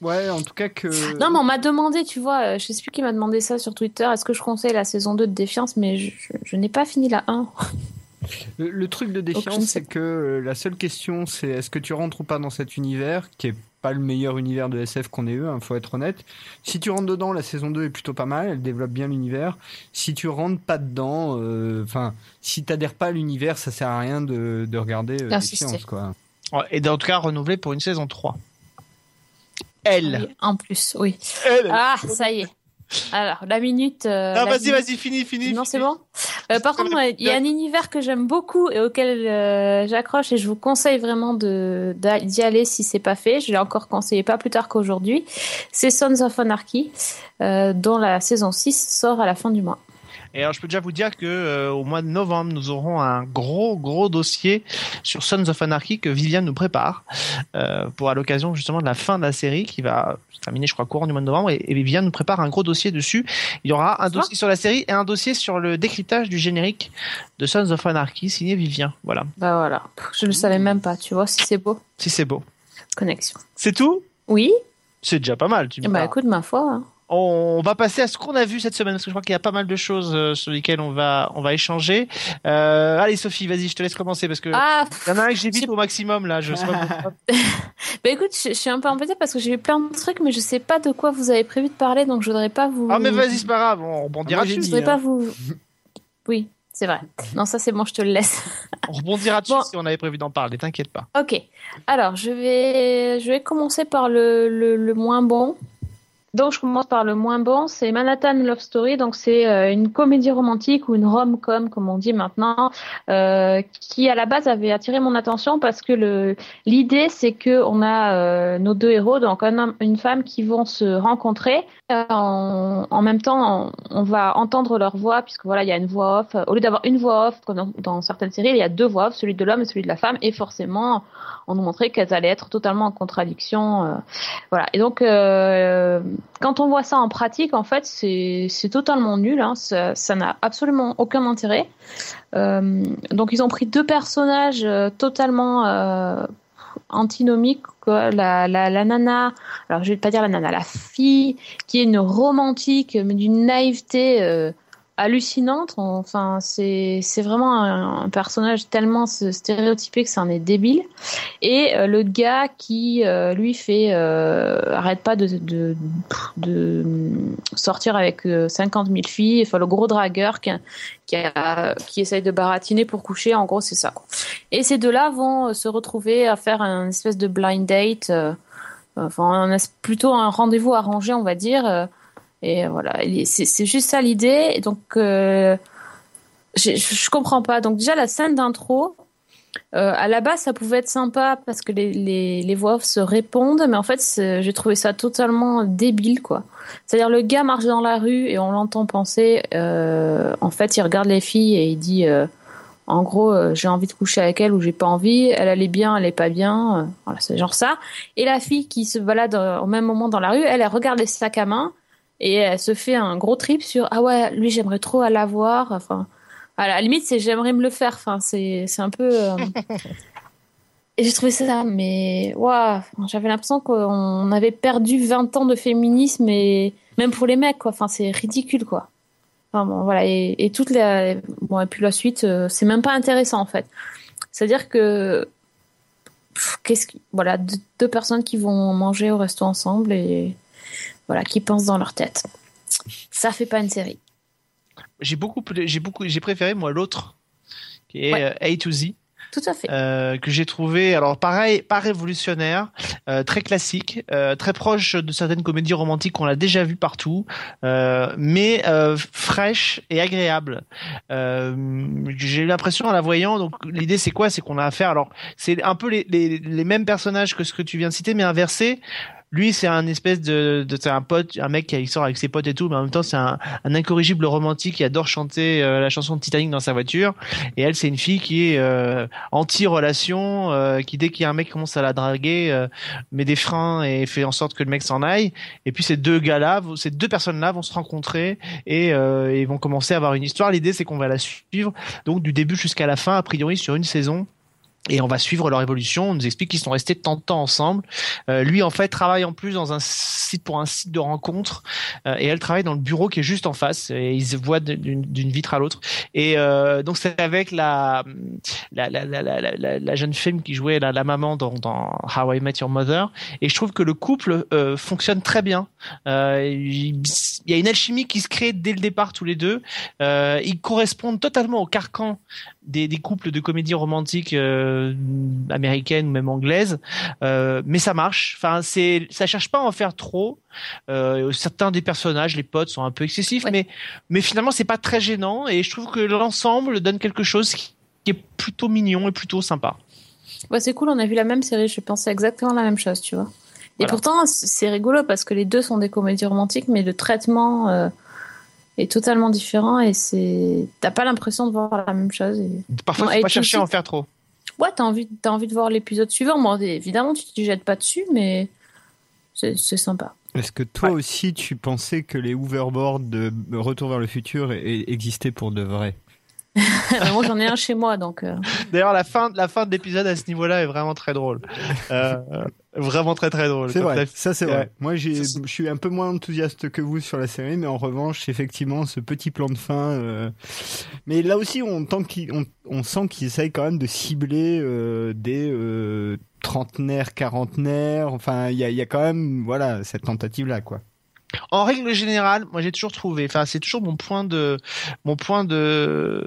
Ouais, en tout cas que. Non, mais on m'a demandé, tu vois, euh, je sais plus qui m'a demandé ça sur Twitter, est-ce que je conseille la saison 2 de Défiance, mais je, je- je n'ai pas fini la 1. Le, le truc de [laughs] défiance, c'est que la seule question, c'est est-ce que tu rentres ou pas dans cet univers, qui est pas le meilleur univers de SF qu'on ait eu, hein, faut être honnête. Si tu rentres dedans, la saison 2 est plutôt pas mal, elle développe bien l'univers. Si tu rentres pas dedans, euh, enfin, si t'adhères pas à l'univers, ça sert à rien de, de regarder euh, défiance, quoi. Et en tout cas renouvelé pour une saison 3. Elle. Oui, en plus, oui. Elle. Ah, ça y est. Alors, la minute. euh, Ah, la vas-y, minute- vas-y, fini, fini. Non, c'est bon. Euh, par contre, moi, il y a un univers que j'aime beaucoup et auquel euh, j'accroche et je vous conseille vraiment de d'y aller si c'est pas fait. Je l'ai encore conseillé pas plus tard qu'aujourd'hui. C'est Sons of Anarchy, euh, dont la saison 6 sort à la fin du mois. Et alors, je peux déjà vous dire que euh, au mois de novembre, nous aurons un gros, gros dossier sur Sons of Anarchy que Viviane nous prépare euh, pour à l'occasion justement de la fin de la série qui va se terminer, je crois, courant du mois de novembre. Et, et Viviane nous prépare un gros dossier dessus. Il y aura un dossier sur la série et un dossier sur le décryptage du générique de Sons of Anarchy signé Vivien. Voilà, Bah voilà. Je ne savais même pas, tu vois, si c'est beau. si c'est beau. Connexion. C'est tout? Oui, C'est déjà pas mal. Tu me bah écoute, ma foi. hein. On va passer à ce qu'on a vu cette semaine parce que je crois qu'il y a pas mal de choses euh, sur lesquelles on va on va échanger. Euh, allez Sophie, vas-y, je te laisse commencer parce que Ah, il y en a un que j'évite au maximum là. Je sais pas pourquoi. [laughs] bah écoute, je, je suis un peu embêtée parce que j'ai vu plein de trucs, mais je sais pas de quoi vous avez prévu de parler, donc je voudrais pas vous. Ah mais vas-y, c'est pas grave, on rebondira Ah, moi, Je voudrais hein. pas vous. Oui, c'est vrai. Non, ça c'est bon, je te le laisse. On rebondira dessus Bon. si on avait prévu d'en parler. T'inquiète pas. Ok. Alors, je vais, je vais commencer par le, le, le moins bon. Donc, je commence par le moins bon. C'est Manhattan Love Story. Donc, c'est euh, une comédie romantique ou une rom-com, comme on dit maintenant, euh, qui à la base avait attiré mon attention parce que l'idée, c'est que on a euh, nos deux héros, donc un homme, une femme, qui vont se rencontrer. En, en même temps, on, va entendre leur voix, puisque voilà, il y a une voix off. Au lieu d'avoir une voix off, comme dans, dans certaines séries, il y a deux voix off, celui de l'homme et celui de la femme, et forcément, on nous montrait qu'elles allaient être totalement en contradiction. euh, voilà. Et donc, euh, quand on voit ça en pratique, en fait, c'est totalement nul. Hein, ça ça n'a absolument aucun intérêt. Euh, donc, ils ont pris deux personnages euh, totalement, euh, antinomique. La, la, la nana, alors je vais pas dire la nana, la fille qui est une romantique, mais d'une naïveté euh, hallucinante. Enfin, c'est vraiment un, personnage tellement stéréotypé que ça en est débile. Et euh, le gars qui euh, lui fait euh, arrête pas de, de, sortir avec euh, 50 000 filles. Enfin, le gros dragueur qui, qui, essaye de baratiner pour coucher. En gros, c'est ça. Et ces deux-là vont se retrouver à faire un espèce de blind date. Enfin, plutôt un rendez-vous arrangé, on va dire. Et voilà, c'est juste ça l'idée. Donc, euh, je, je comprends pas. Donc déjà, la scène d'intro, euh, à la base, ça pouvait être sympa parce que les, les, voix off se répondent, mais en fait, j'ai trouvé ça totalement débile, quoi. C'est-à-dire, le gars marche dans la rue et on l'entend penser, euh, en fait, il regarde les filles et il dit, en gros, j'ai envie de coucher avec elle ou j'ai pas envie, elle allait bien, elle est pas bien, voilà, c'est genre ça. Et la fille qui se balade au même moment dans la rue, elle, elle regarde les sacs à main et elle se fait un gros trip sur, ah ouais, lui, j'aimerais trop à l'avoir, enfin, à la limite, c'est j'aimerais me le faire. Enfin, c'est c'est un peu. euh, [laughs] Et j'ai trouvé ça, mais waouh, j'avais l'impression qu'on avait perdu 20 ans de féminisme et même pour les mecs, quoi. Enfin, c'est ridicule, quoi. Enfin, bon, voilà. Et, et toute la, bon, et puis la suite, euh, c'est même pas intéressant en fait. C'est-à-dire que pff, qu'est-ce qui, voilà, deux, deux personnes qui vont manger au resto ensemble et voilà, qui pensent dans leur tête. Ça fait pas une série. J'ai beaucoup, j'ai beaucoup, j'ai préféré moi l'autre qui est Ouais. euh, A to Z. Tout à fait. euh, que j'ai trouvé alors pareil pas révolutionnaire euh, très classique euh, très proche de certaines comédies romantiques qu'on a déjà vues partout mais fraîche et agréable j'ai eu l'impression en la voyant donc l'idée c'est quoi? C'est qu'on a affaire alors c'est un peu les, les, les mêmes personnages que ce que tu viens de citer mais inversé lui c'est un espèce de, de c'est un pote un mec qui sort avec ses potes et tout mais en même temps c'est un, un incorrigible romantique qui adore chanter euh, la chanson de Titanic dans sa voiture et elle c'est une fille qui est euh, anti-relation, euh, qui dès qu'il y a un mec qui commence à la draguer, euh, met des freins et fait en sorte que le mec s'en aille. Et puis ces deux gars-là, vont- ces deux personnes-là vont se rencontrer et, euh, et vont commencer à avoir une histoire. L'idée c'est qu'on va la suivre donc du début jusqu'à la fin, a priori sur une saison. Et on va suivre leur évolution. On nous explique qu'ils sont restés tant de temps ensemble. Euh, lui, en fait, travaille en plus dans un site pour un site de rencontre, euh, et elle travaille dans le bureau qui est juste en face. Et ils se voient d'une vitre à l'autre. Et euh, donc c'est avec la la, jeune femme qui jouait la, maman dans, How I Met Your Mother. Et je trouve que le couple fonctionne très bien. Il y a une alchimie qui se crée dès le départ tous les deux. Ils correspondent totalement au carcan des, des couples de comédies romantiques euh, américaines ou même anglaises. Euh, mais ça marche. Enfin, c'est ça cherche pas à en faire trop. Euh, certains des personnages, les potes, sont un peu excessifs, Ouais. mais mais finalement c'est pas très gênant. Et je trouve que l'ensemble donne quelque chose qui qui est plutôt mignon et plutôt sympa. Ouais, c'est cool, on a vu la même série, je pensais exactement la même chose, tu vois. Et Voilà. pourtant, c'est rigolo parce que les deux sont des comédies romantiques, mais le traitement est totalement différent et c'est. T'as pas l'impression de voir la même chose. et- Parfois, Non, faut et pas chercher à en faire trop. Ouais, t'as envie, t'as envie de voir l'épisode suivant. Bon, évidemment, tu te jettes pas dessus, mais c'est c'est sympa. Est-ce que toi Ouais. aussi tu pensais que les hoverboards de Retour vers le futur e- e- existaient pour de vrai? [laughs] Moi, j'en ai un chez moi, donc. euh, D'ailleurs, la fin, la fin de l'épisode à ce niveau-là est vraiment très drôle. Euh, vraiment très très drôle. C'est vrai, ça c'est Ouais. vrai. Moi je suis un peu moins enthousiaste que vous sur la série, mais en revanche, effectivement, ce petit plan de fin. euh, Mais là aussi, on, sent qu'ils essayent quand même de cibler euh, des euh, trentenaires, quarantenaires. Enfin, il y a, y a quand même voilà cette tentative-là, quoi. En règle générale, moi j'ai toujours trouvé, enfin c'est toujours mon point de, mon point de,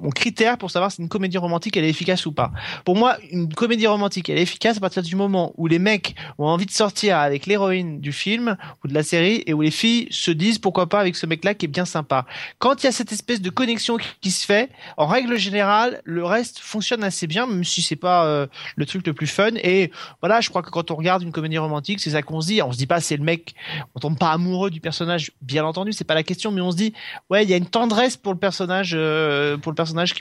mon critère pour savoir si une comédie romantique elle est efficace ou pas. Pour moi, une comédie romantique elle est efficace à partir du moment où les mecs ont envie de sortir avec l'héroïne du film ou de la série et où les filles se disent pourquoi pas avec ce mec-là qui est bien sympa. Quand il y a cette espèce de connexion qui, se fait, en règle générale, le reste fonctionne assez bien, même si c'est pas euh, le truc le plus fun. Et voilà, je crois que quand on regarde une comédie romantique, c'est ça qu'on se dit. On se dit pas c'est le mec on tombe pas amoureux du personnage, bien entendu, c'est pas la question, mais on se dit, ouais, il y a une tendresse pour le personnage, euh, pour le personnage personnages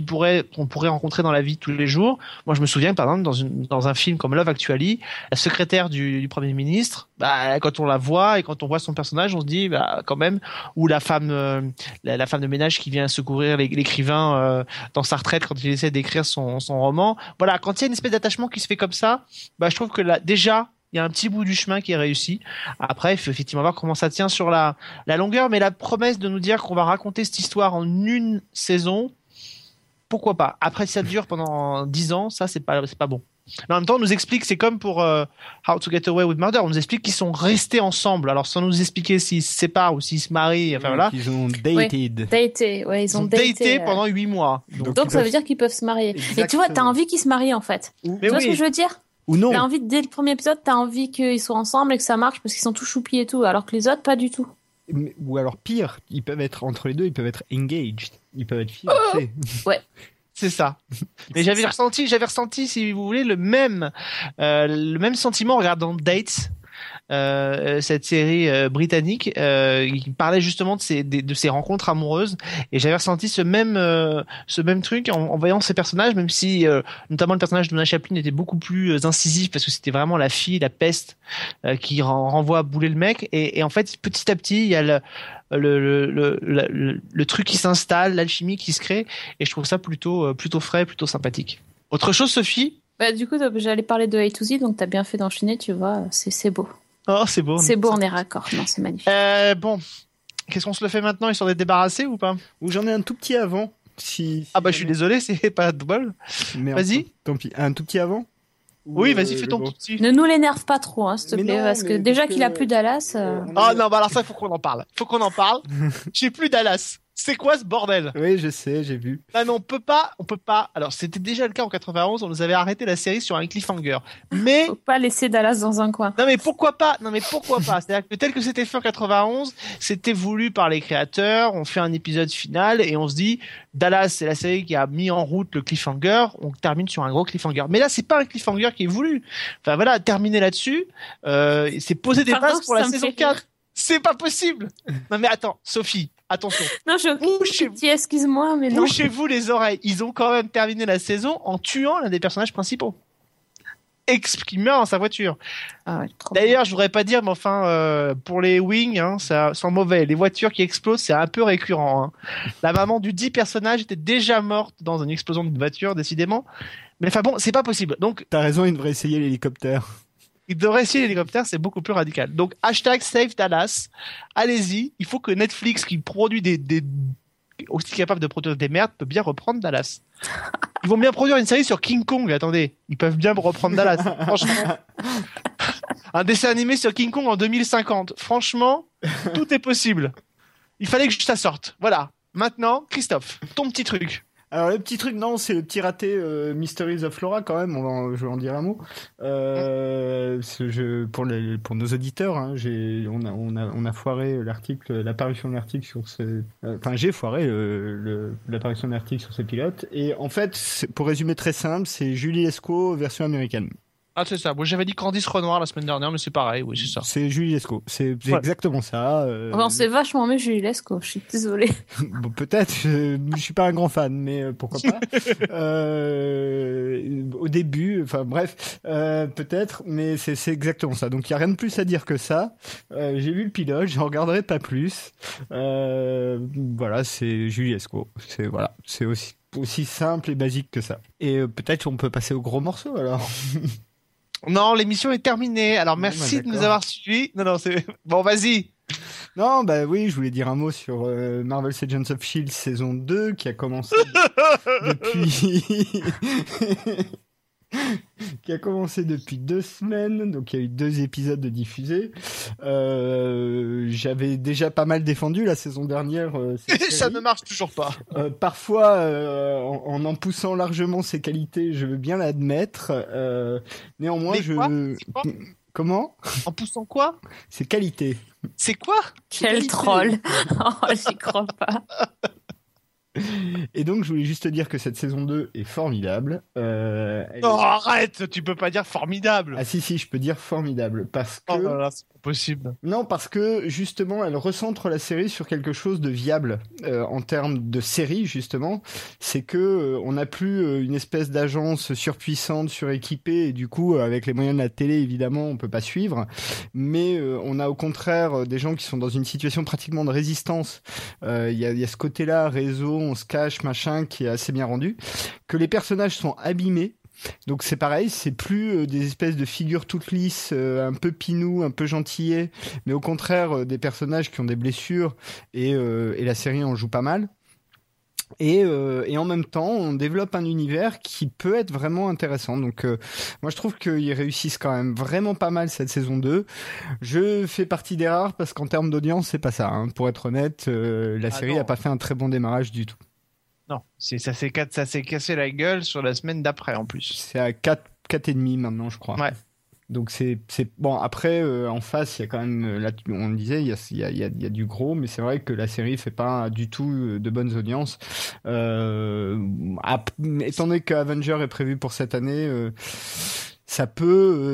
qu'on pourrait rencontrer dans la vie tous les jours. Moi, je me souviens par exemple dans un film comme Love Actually, la secrétaire du, premier ministre, bah, quand on la voit et quand on voit son personnage, on se dit bah quand même ou la femme euh, la, femme de ménage qui vient secourir l'écrivain euh, dans sa retraite quand il essaie d'écrire son roman. Voilà, quand il y a une espèce d'attachement qui se fait comme ça, bah je trouve que là déjà il y a un petit bout du chemin qui est réussi. Après, il faut effectivement voir comment ça tient sur la longueur, mais la promesse de nous dire qu'on va raconter cette histoire en une saison, pourquoi pas. Après, si ça dure pendant dix ans, ça, c'est pas, c'est pas bon. Mais en même temps, on nous explique, c'est comme pour euh, How to Get Away with Murder, on nous explique qu'ils sont restés ensemble. Alors, sans nous expliquer s'ils se séparent ou s'ils se marient, enfin voilà. Ils ont dated. Daté, ouais, ils Ils ont ont daté. daté euh, pendant huit mois. Donc, ça veut dire qu'ils peuvent se marier. Et tu vois, t'as envie qu'ils se marient en fait. Mais tu vois oui. ce que je veux dire? Ou non. T'as envie, dès le premier épisode, t'as envie qu'ils soient ensemble et que ça marche parce qu'ils sont tout choupis et tout, alors que les autres, pas du tout. Ou alors pire, ils peuvent être entre les deux, ils peuvent être engaged. Ils peuvent être fiancés. [laughs] [laughs] C'est ça. Mais j'avais ressenti, j'avais ressenti, si vous voulez, le même, euh, le même sentiment en regardant Dates, euh, cette série euh, britannique euh, qui parlait justement de ces, de, de rencontres amoureuses. Et j'avais ressenti ce même, euh, ce même truc en, en voyant ces personnages, même si euh, notamment le personnage de Mona Chaplin était beaucoup plus euh, incisif parce que c'était vraiment la fille, la peste, euh, qui ren- renvoie à bouler le mec. Et, et en fait, petit à petit, il y a le le, le, le, le, truc qui s'installe, l'alchimie qui se crée, et je trouve ça plutôt, euh, plutôt frais, plutôt sympathique. Autre chose, Sophie? Bah, du coup, j'allais parler de A to Z, donc t'as bien fait d'enchaîner, tu vois, c'est beau. Oh, c'est beau. C'est beau, on est raccord. Non, c'est magnifique. Euh, bon, qu'est-ce qu'on se le fait maintenant, histoire d'être débarrassé ou pas? Ou j'en ai un tout petit avant. Si, si Ah bah je suis désolé, [laughs] c'est pas de bol. Mais Vas-y. Tant pis. Un tout petit avant? Ou, Oui, euh, vas-y, fais ton petit. Ne nous l'énerve pas trop, hein, s'il te plaît, non, parce que déjà qu'il a plus Dallas. euh, Ah est- non, bah alors ça, faut qu'on en parle. Faut qu'on en parle. [laughs] J'ai plus Dallas. C'est quoi ce bordel? Oui, je sais, j'ai vu. Ah mais on peut pas, on peut pas. Alors c'était déjà le cas en 91, on nous avait arrêté la série sur un cliffhanger. Mais Faut pas laisser Dallas dans un coin. Non mais pourquoi pas? Non mais pourquoi pas? C'est-à-dire que tel que c'était fait en 91, c'était voulu par les créateurs. On fait un épisode final et on se dit Dallas c'est la série qui a mis en route le cliffhanger. On termine sur un gros cliffhanger. Mais là c'est pas un cliffhanger qui est voulu. Enfin voilà, terminer là-dessus, euh, c'est poser des Pardon, bases pour la saison fait rire. 4. C'est pas possible. Non mais attends, Sophie, attention. Non, je Bouchez-vous. dis excuse-moi, mais non. Bouchez-vous les oreilles. Ils ont quand même terminé la saison en tuant l'un des personnages principaux. Ex qui meurt dans sa voiture. Ah ouais, D'ailleurs, je voudrais pas dire, mais enfin, euh, pour les wings, hein, ça sent mauvais. Les voitures qui explosent, c'est un peu récurrent. hein. La maman du dit personnage était déjà morte dans une explosion de voiture, décidément. Mais enfin bon, c'est pas possible. Donc, T'as raison, il devrait essayer l'hélicoptère. Il devrait essayer l'hélicoptère, c'est beaucoup plus radical. Donc, hashtag Save Dallas. Allez-y. Il faut que Netflix, qui produit des, des aussi capable de produire des merdes, peut bien reprendre Dallas. [laughs] Ils vont bien produire une série sur King Kong. Attendez, ils peuvent bien reprendre Dallas. [laughs] Franchement, un dessin animé sur King Kong en 2050. Franchement, tout est possible. Il fallait que ça sorte. Voilà. Maintenant, Christophe, ton petit truc. Alors le petit truc, non, c'est le petit raté euh, Mysteries of Flora quand même. On va, en- je vais en dire un mot. Euh, jeu- pour pour nos auditeurs, hein, j'ai, on a, on a, on a foiré l'article, l'apparition de l'article sur ce, euh, enfin j'ai foiré le- l'apparition de l'article sur ce pilote. Et en fait, pour résumer très simple, c'est Julie Lescaut version américaine. Ah, c'est ça. Moi, j'avais dit Candice Renoir la semaine dernière, mais c'est pareil. Oui, c'est ça. C'est Julie Lescaut. C'est Ouais. exactement ça. euh, Bon, c'est vachement mieux Julie Lescaut, je suis désolée. [laughs] Bon, peut-être, je, je suis pas un grand fan, mais euh, pourquoi pas. [laughs] Euh, au début, enfin bref, euh, peut-être, mais c'est c'est exactement ça. Donc il y a rien de plus à dire que ça. Euh, J'ai vu le pilote, j'en regarderai pas plus. Euh, voilà, c'est Julie Esco. C'est voilà, c'est aussi aussi simple et basique que ça. Et euh, peut-être on peut passer au gros morceau alors. [laughs] Non, l'émission est terminée. Alors, merci bah, de nous avoir suivis. Non, non, c'est [laughs] bon. Vas-y. Non, bah oui, je voulais dire un mot sur euh, Marvel's Agents of Shield saison 2 qui a commencé [laughs] depuis [laughs] [laughs] qui a commencé depuis deux semaines, donc il y a eu deux épisodes de diffusés. Euh, J'avais déjà pas mal défendu la saison dernière. euh, cette [laughs] Ça ne marche toujours pas. Euh, parfois, euh, en, en en poussant largement ses qualités, je veux bien l'admettre. Euh, néanmoins, Mais je quoi? C'est quoi comment? En poussant quoi? Ses qualités. C'est quoi? Quel Qualité. troll. [laughs] Oh, j'y crois pas. Et donc, je voulais juste te dire que cette saison 2 est formidable. Euh, Non, est- arrête, tu peux pas dire formidable. Ah si, si, je peux dire formidable. Parce que... Oh là c'est pas possible. Non, parce que justement, elle recentre la série sur quelque chose de viable euh, en termes de série justement. C'est que euh, on n'a plus euh, une espèce d'agence surpuissante, suréquipée, et du coup, euh, avec les moyens de la télé, évidemment, on peut pas suivre. Mais euh, on a au contraire des gens qui sont dans une situation pratiquement de résistance. Euh, Il y, y a ce côté-là, réseau, on se cache, machin, qui est assez bien rendu. Que les personnages sont abîmés. Donc c'est pareil, c'est plus euh, des espèces de figures toutes lisses, euh, un peu pinou, un peu gentillets, mais au contraire euh, des personnages qui ont des blessures et, et la série en joue pas mal. Et, euh, et en même temps, on développe un univers qui peut être vraiment intéressant. Donc, euh, moi, je trouve qu'ils réussissent quand même vraiment pas mal cette saison 2. Je fais partie des rares parce qu'en termes d'audience, c'est pas ça. hein. Pour être honnête, euh, la Ah série non. a pas fait un très bon démarrage du tout. Non, c'est ça s'est cassé la gueule sur la semaine d'après en plus. C'est à 4, 4 et demi maintenant, je crois. Ouais. Donc c'est bon après euh, en face il y a quand même euh, là on le disait il y a y a, y a, du gros mais c'est vrai que la série fait pas du tout euh, de bonnes audiences. Euh, étant donné que Avenger est prévu pour cette année euh, ça peut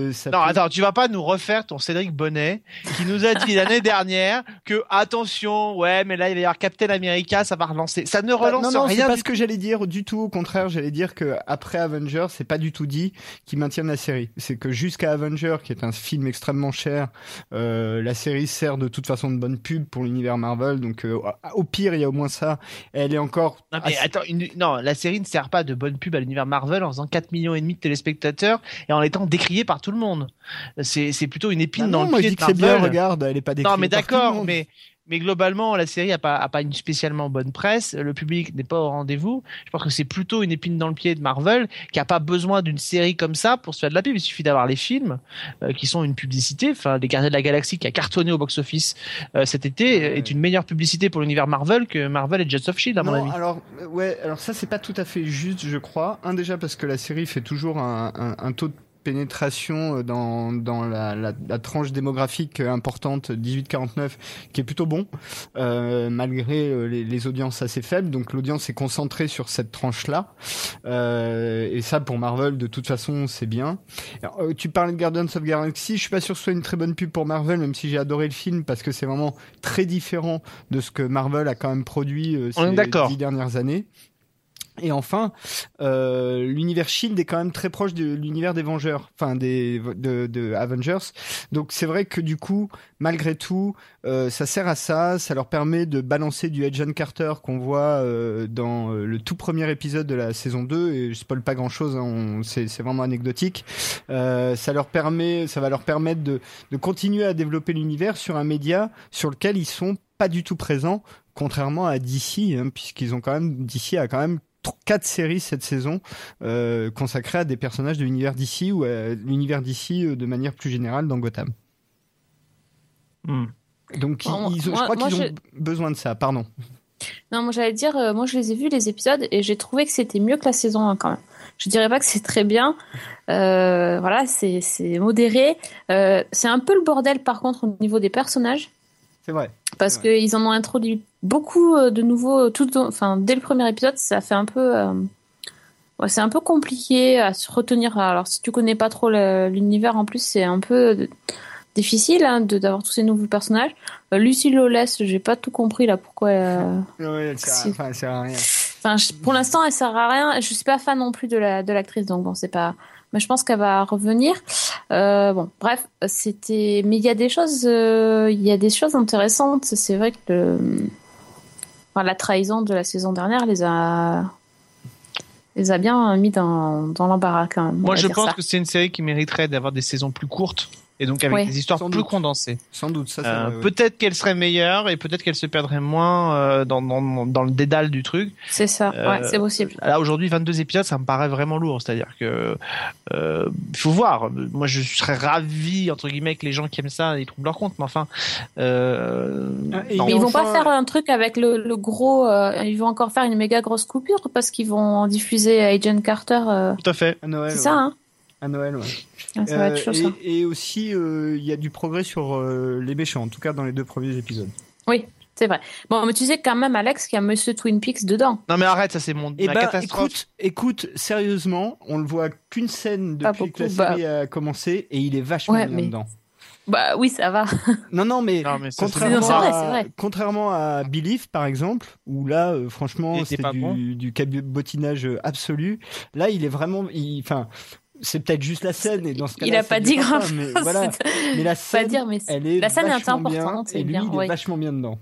euh, ça Non, peut- attends, tu vas pas nous refaire ton Cédric Bonnet qui nous a dit [laughs] l'année dernière que attention, ouais, mais là il va y avoir Captain America, ça va relancer. Ça ne Bah, relance non, non, c'est rien. pas ce que j'allais dire du tout. Au contraire, j'allais dire que après Avenger, c'est pas du tout dit qu'ils maintiennent la série. C'est que jusqu'à Avenger, qui est un film extrêmement cher, euh, la série sert de toute façon de bonne pub pour l'univers Marvel. Donc euh, au pire, il y a au moins ça. Elle est encore. Non, mais assez- attends, une- non, la série ne sert pas de bonne pub à l'univers Marvel en faisant 4 millions et demi de téléspectateurs et en étant décriée par tout le monde. C'est plutôt une épine Bah dans non, le moi je pied dis que c'est bien. Regarde, elle est pas Non, décrite mais d'accord, mais mais globalement, la série a pas a pas une spécialement bonne presse. Le public n'est pas au rendez-vous. Je pense que c'est plutôt une épine dans le pied de Marvel qui a pas besoin d'une série comme ça pour se faire de la pub. Il suffit d'avoir les films euh, qui sont une publicité. Enfin, les Gardiens de la Galaxie qui a cartonné au box-office euh, cet été euh, est une meilleure publicité pour l'univers Marvel que Marvel et Jets of Shield à mon non, avis. alors ouais, alors ça c'est pas tout à fait juste, je crois. Un déjà parce que la série fait toujours un, un, un taux de pénétration euh, dans, dans la, la, la tranche démographique euh, importante 18-49 qui est plutôt bon euh, malgré euh, les, les audiences assez faibles. Donc l'audience est concentrée sur cette tranche là euh, et ça pour Marvel de toute façon c'est bien. Alors, tu parlais de Guardians of Galaxy. Je suis pas sûr que ce soit une très bonne pub pour Marvel même si j'ai adoré le film parce que c'est vraiment très différent de ce que Marvel a quand même produit euh, ces dix dernières années et enfin, euh, l'univers Shield est quand même très proche de l'univers des Vengeurs, enfin des de, de Avengers. Donc c'est vrai que du coup, malgré tout, euh, ça sert à ça. Ça leur permet de balancer du Agent Carter qu'on voit euh, dans euh, le tout premier épisode de la saison 2. Et je spoil pas grand chose, c'est c'est vraiment anecdotique. Euh, ça leur permet, ça va leur permettre de, de continuer à développer l'univers sur un média sur lequel ils sont pas du tout présents, contrairement à DC, hein, puisqu'ils ont quand même DC a quand même quatre séries cette saison euh, consacrées à des personnages de l'univers d'ici ou à l'univers d'ici euh, de manière plus générale dans Gotham. Hmm. Donc ils, ils je crois qu'ils je- ont besoin de ça. Pardon. Non, moi j'allais dire, euh, moi je les ai vus les épisodes et j'ai trouvé que c'était mieux que la saison 1 quand même. Je dirais pas que c'est très bien, Euh, voilà, c'est modéré. Euh, c'est un peu le bordel par contre au niveau des personnages C'est vrai. parce qu'ils en ont introduit beaucoup euh, de nouveaux, tout, au- enfin dès le premier épisode, ça fait un peu, euh, ouais, c'est un peu compliqué à se retenir. Alors si tu connais pas trop l'univers en plus, c'est un peu euh, difficile hein, de d'avoir tous ces nouveaux personnages. Euh, Lucy Lawless, j'ai pas tout compris là pourquoi. euh, Ouais, elle sert, à- Si. enfin, elle sert à rien. Enfin, je- pour l'instant, elle sert à rien. Je suis pas fan non plus de la de l'actrice, donc bon, c'est pas. Mais je pense qu'elle va revenir. Euh, bon, bref, c'était. Mais il y a des choses, euh, il y a des choses intéressantes. C'est vrai que le... enfin, la trahison de la saison dernière les a les a bien mis dans dans l'embarras quand même. on Moi, je pense ça. que c'est une série qui mériterait d'avoir des saisons plus courtes et donc avec Ouais. des histoires Sans plus doute. condensées. Sans doute, ça. c'est Euh, ouais. Peut-être qu'elle serait meilleure et peut-être qu'elle se perdrait moins euh, dans, dans, dans le dédale du truc. C'est ça. Euh, ouais, c'est possible. Là aujourd'hui 22 épisodes, ça me paraît vraiment lourd. C'est-à-dire que euh, il faut voir. Moi, je serais ravi entre guillemets que les gens qui aiment ça ils trouvent leur compte. Mais enfin, euh, Ah. Mais ils vont enfin- pas faire un truc avec le, le gros. euh, ils vont encore faire une méga grosse coupure parce qu'ils vont diffuser Agent Carter. euh, tout à fait. À Noël. c'est ouais. ça, hein À Noël, ouais. Ah, Ça va être Euh, chaud, et, ça. et aussi, euh, il y a du progrès sur euh, les méchants, en tout cas dans les deux premiers épisodes. Oui. C'est vrai. Bon, mais tu sais quand même, Alex, qu'il y a Monsieur Twin Peaks dedans. Non mais arrête, ça c'est mon Eh ma ben, catastrophe. écoute, écoute, sérieusement, on le voit qu'une scène depuis que la bah. série a commencé et il est vachement Ouais, bien mais- dedans. Bah oui, ça va. [laughs] Non, non, mais, Non, mais ça, c'est- contrairement, Non, c'est vrai, à, contrairement à Belief, par exemple, où là, euh, franchement, était c'était du, bon. du cabotinage absolu. Là, il est vraiment, il- enfin, c'est peut-être juste la scène et dans ce cas-là, Il a pas dit grand pas, mais voilà. [laughs] Mais la scène, dire, mais elle est la scène est vachement importante, bien, c'est et lui, bien, il est ouais. vachement bien dedans.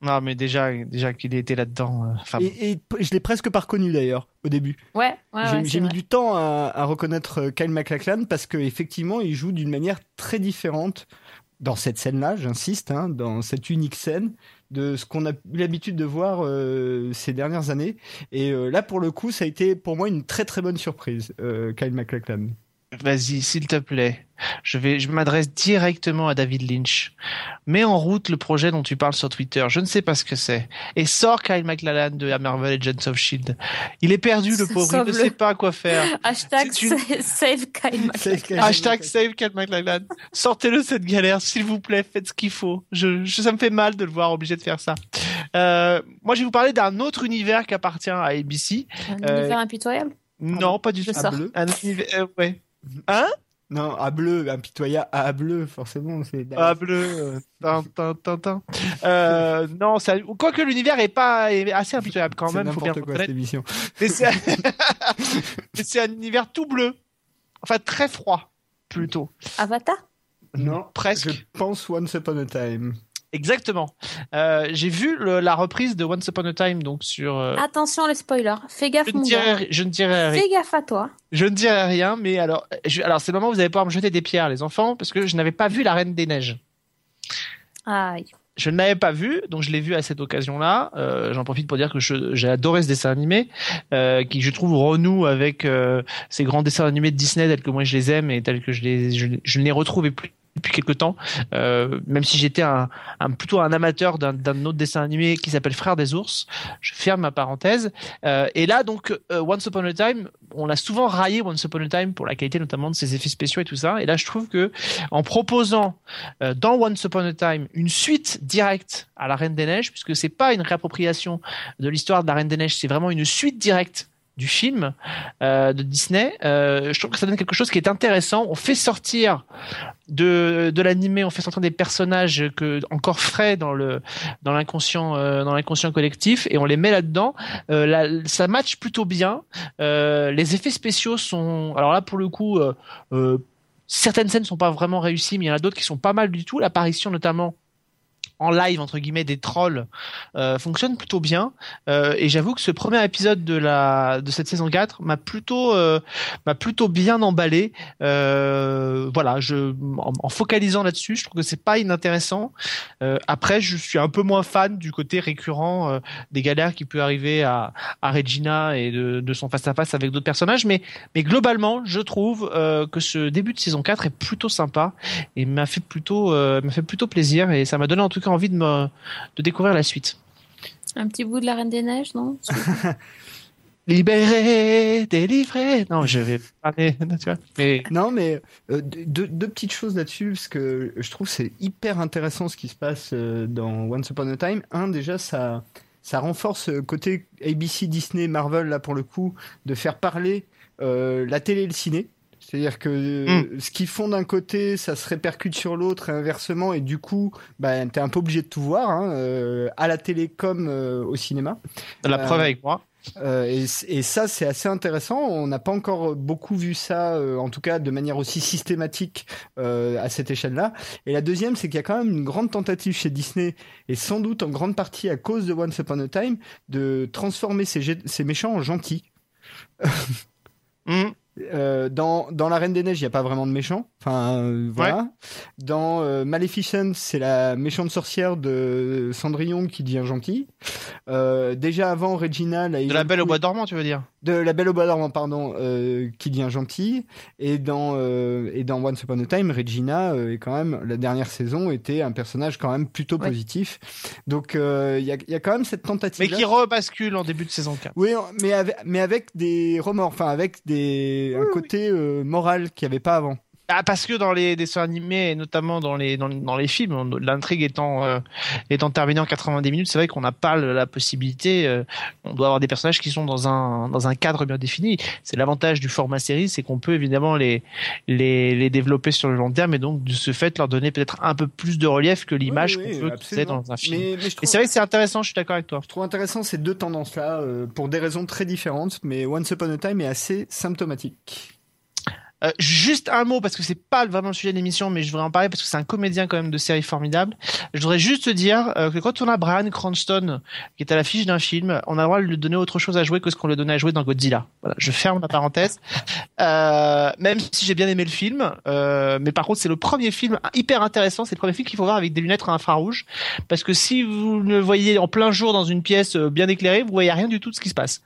Non mais déjà, déjà qu'il était là-dedans. euh, Et, et je l'ai presque pas reconnu d'ailleurs au début. Ouais, ouais, j'ai ouais, mis vrai. du temps à, à reconnaître euh, Kyle MacLachlan parce qu'effectivement, il joue d'une manière très différente dans cette scène-là, j'insiste, hein, dans cette unique scène de ce qu'on a eu l'habitude de voir euh, ces dernières années. Et euh, là, pour le coup, ça a été pour moi une très très bonne surprise, euh, Kyle MacLachlan. Vas-y, s'il te plaît. Je vais, je m'adresse directement à David Lynch. Mets en route le projet dont tu parles sur Twitter. Je ne sais pas ce que c'est. Et sors Kyle MacLachlan de Marvel Agents of Shield. Il est perdu, le pauvre. Il ne sait pas quoi faire. Hashtag une- save- Kyle Hashtag save. Sortez-le de cette galère, s'il vous plaît. Faites ce qu'il faut. Je, je- ça me fait mal de le voir obligé de faire ça. Euh, moi, je vais vous parler d'un autre univers qui appartient à ABC. Un Euh, univers impitoyable? Non, pas du tout. Un univers, euh, ouais. Hein? Non, à bleu, impitoyable, à bleu, forcément. C'est Ah bleu, euh, tin, tin, tin, tin. Euh, non, ça, quoique l'univers est pas est assez impitoyable quand même, faut bien quoi cette émission. Mais c'est, mais [laughs] [laughs] c'est un univers tout bleu, enfin très froid plutôt, Avatar? Non, presque. je pense Once Upon a Time. Exactement. Euh, j'ai vu le- la reprise de Once Upon a Time donc sur. euh, Attention les spoilers. Fais gaffe je, ne dirai, je ne dirai rien. Fais gaffe à toi. Je ne dirai rien, mais alors, je- alors c'est le moment où vous allez pouvoir me jeter des pierres, les enfants, parce que je n'avais pas vu la Reine des Neiges. Aïe. Je ne l'avais pas vu, donc je l'ai vu à cette occasion-là. Euh, J'en profite pour dire que j'ai adoré ce dessin animé, euh, qui je trouve renoue avec euh, ces grands dessins animés de Disney tels que moi je les aime et tels que je les je, je ne les retrouve plus depuis quelque temps. Euh, même si j'étais un, plutôt un amateur d'un autre dessin animé qui s'appelle Frères des ours, je ferme ma parenthèse. Euh, et là donc euh, Once Upon a Time, on a souvent raillé Once Upon a Time pour la qualité notamment de ses effets spéciaux et tout ça. Et là je trouve que en proposant dans Once Upon a Time une suite directe à la Reine des Neiges, puisque c'est pas une réappropriation de l'histoire de la Reine des Neiges, c'est vraiment une suite directe du film euh, de Disney. Euh, je trouve que ça donne quelque chose qui est intéressant. On fait sortir de, de l'animé, on fait sortir des personnages que encore frais dans le dans l'inconscient euh, dans l'inconscient collectif et on les met là-dedans. Euh, là, ça match plutôt bien. Euh, les effets spéciaux sont alors là pour le coup euh, certaines scènes sont pas vraiment réussies, mais il y en a d'autres qui sont pas mal du tout. L'apparition notamment en live entre guillemets des trolls euh, fonctionne plutôt bien. Euh, et j'avoue que ce premier épisode de la de cette saison 4 m'a plutôt euh, m'a plutôt bien emballé. Euh, voilà je en, focalisant là-dessus je trouve que c'est pas inintéressant. Euh, après je suis un peu moins fan du côté récurrent euh, des galères qui peut arriver à, à Regina et de, de son face à face avec d'autres personnages. Mais mais globalement je trouve que ce début de saison 4 est plutôt sympa et m'a fait plutôt m'a fait plutôt plaisir et ça m'a donné en tout cas envie de me de découvrir la suite Un petit bout de la Reine des Neiges, non? [laughs] Libéré délivré non je vais parler [laughs] tu vois mais Non, mais euh, deux, deux petites choses là-dessus, parce que je trouve que c'est hyper intéressant ce qui se passe euh, dans Once Upon a Time. Un, déjà, ça, ça renforce le côté ABC, Disney, Marvel, là pour le coup, de faire parler euh, la télé et le ciné. C'est-à-dire que euh, ce qu'ils font d'un côté, ça se répercute sur l'autre et inversement, et du coup, bah, t'es un peu obligé de tout voir, hein, euh, à la télé comme euh, au cinéma. la preuve avec moi Euh, et, ça, c'est assez intéressant. On n'a pas encore beaucoup vu ça, euh, en tout cas de manière aussi systématique euh, à cette échelle-là. Et la deuxième, c'est qu'il y a quand même une grande tentative chez Disney, et sans doute en grande partie à cause de Once Upon a Time, de transformer ces, méchants en gentils. Hum. Euh, dans, dans La Reine des Neiges, il n'y a pas vraiment de méchants. Enfin, euh, voilà. Dans euh, Maleficent, c'est la méchante sorcière de Cendrillon qui devient gentille. Euh, déjà avant, Regina, la de la Belle au bois dormant tu veux dire? De la Belle au bois dormant, pardon, euh, qui devient gentille. Et dans euh, et dans Once Upon a Time, Regina euh, est quand même la dernière saison était un personnage quand même plutôt Ouais. positif. Donc euh, il y, a, il y a quand même cette tentative. mais qui rebascule en début de saison 4 Oui, mais avec, mais avec des remords, enfin avec des un côté euh, moral qu'il n'y avait pas avant. Ah, parce que dans les dessins animés, et notamment dans les dans, dans les films, l'intrigue étant euh, étant terminée en 90 minutes, c'est vrai qu'on n'a pas la possibilité. euh, on doit avoir des personnages qui sont dans un dans un cadre bien défini. C'est l'avantage du format série, c'est qu'on peut évidemment les les les développer sur le long terme et donc de ce fait leur donner peut-être un peu plus de relief que l'image Oui, oui, qu'on peut absolument. dans un film. Mais, mais Et c'est vrai que c'est intéressant. Je suis d'accord avec toi. je trouve intéressant ces deux tendances-là euh, pour des raisons très différentes, mais Once Upon a Time est assez symptomatique. Euh, juste un mot parce que c'est pas vraiment le sujet de l'émission, mais je voudrais en parler parce que c'est un comédien quand même de série formidable. Je voudrais juste te dire euh, que quand on a Brian Cranston qui est à l'affiche d'un film, on a le droit de lui donner autre chose à jouer que ce qu'on lui donnait à jouer dans Godzilla. Voilà, je ferme la parenthèse. [laughs] Euh, même si j'ai bien aimé le film, euh, mais par contre c'est le premier film hyper intéressant. C'est le premier film qu'il faut voir avec des lunettes à infrarouge parce que si vous le voyez en plein jour dans une pièce euh, bien éclairée, vous voyez rien du tout de ce qui se passe.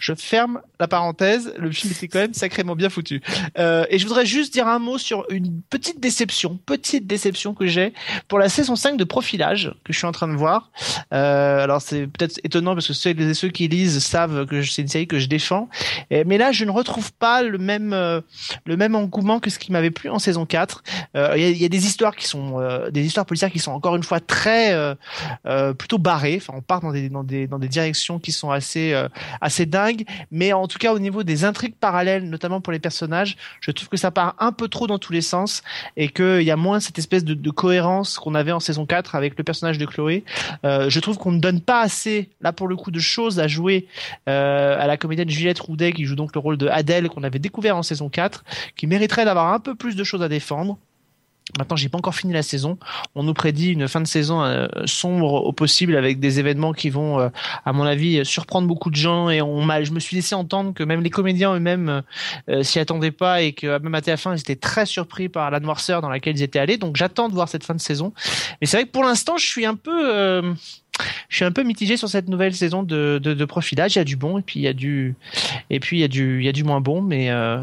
Je ferme la parenthèse. Le film était quand même sacrément bien foutu. Euh, et je voudrais juste dire un mot sur une petite déception, petite déception que j'ai pour la saison 5 de Profilage que je suis en train de voir. Euh, alors c'est peut-être étonnant parce que ceux, les- ceux qui lisent savent que c'est une série que je défends. Et- mais là, je ne retrouve pas le même euh, le même engouement que ce qui m'avait plu en saison 4. Euh, Il y, y a des histoires qui sont euh, des histoires policières qui sont encore une fois très euh, euh, plutôt barrées. Enfin, on part dans des dans des dans des directions qui sont assez euh, assez dingues. Mais en tout cas, au niveau des intrigues parallèles, notamment pour les personnages, je trouve que ça part un peu trop dans tous les sens et qu'il y a moins cette espèce de, cohérence qu'on avait en saison 4 avec le personnage de Chloé. Euh, je trouve qu'on ne donne pas assez, là pour le coup, de choses à jouer euh, à la comédienne Juliette Roudet qui joue donc le rôle de Adèle qu'on avait découvert en saison 4, qui mériterait d'avoir un peu plus de choses à défendre. Maintenant, j'ai pas encore fini la saison. On nous prédit une fin de saison euh, sombre au possible avec des événements qui vont, euh, à mon avis, surprendre beaucoup de gens. Et on je me suis laissé entendre que même les comédiens eux-mêmes euh, s'y attendaient pas et que même à TF1, ils étaient très surpris par la noirceur dans laquelle ils étaient allés. Donc, j'attends de voir cette fin de saison. Mais c'est vrai que pour l'instant, je suis un peu, euh, je suis un peu mitigé sur cette nouvelle saison de, profilage. Il y a du bon et puis il y a du, et puis il y a du, il y a du moins bon. Mais, euh,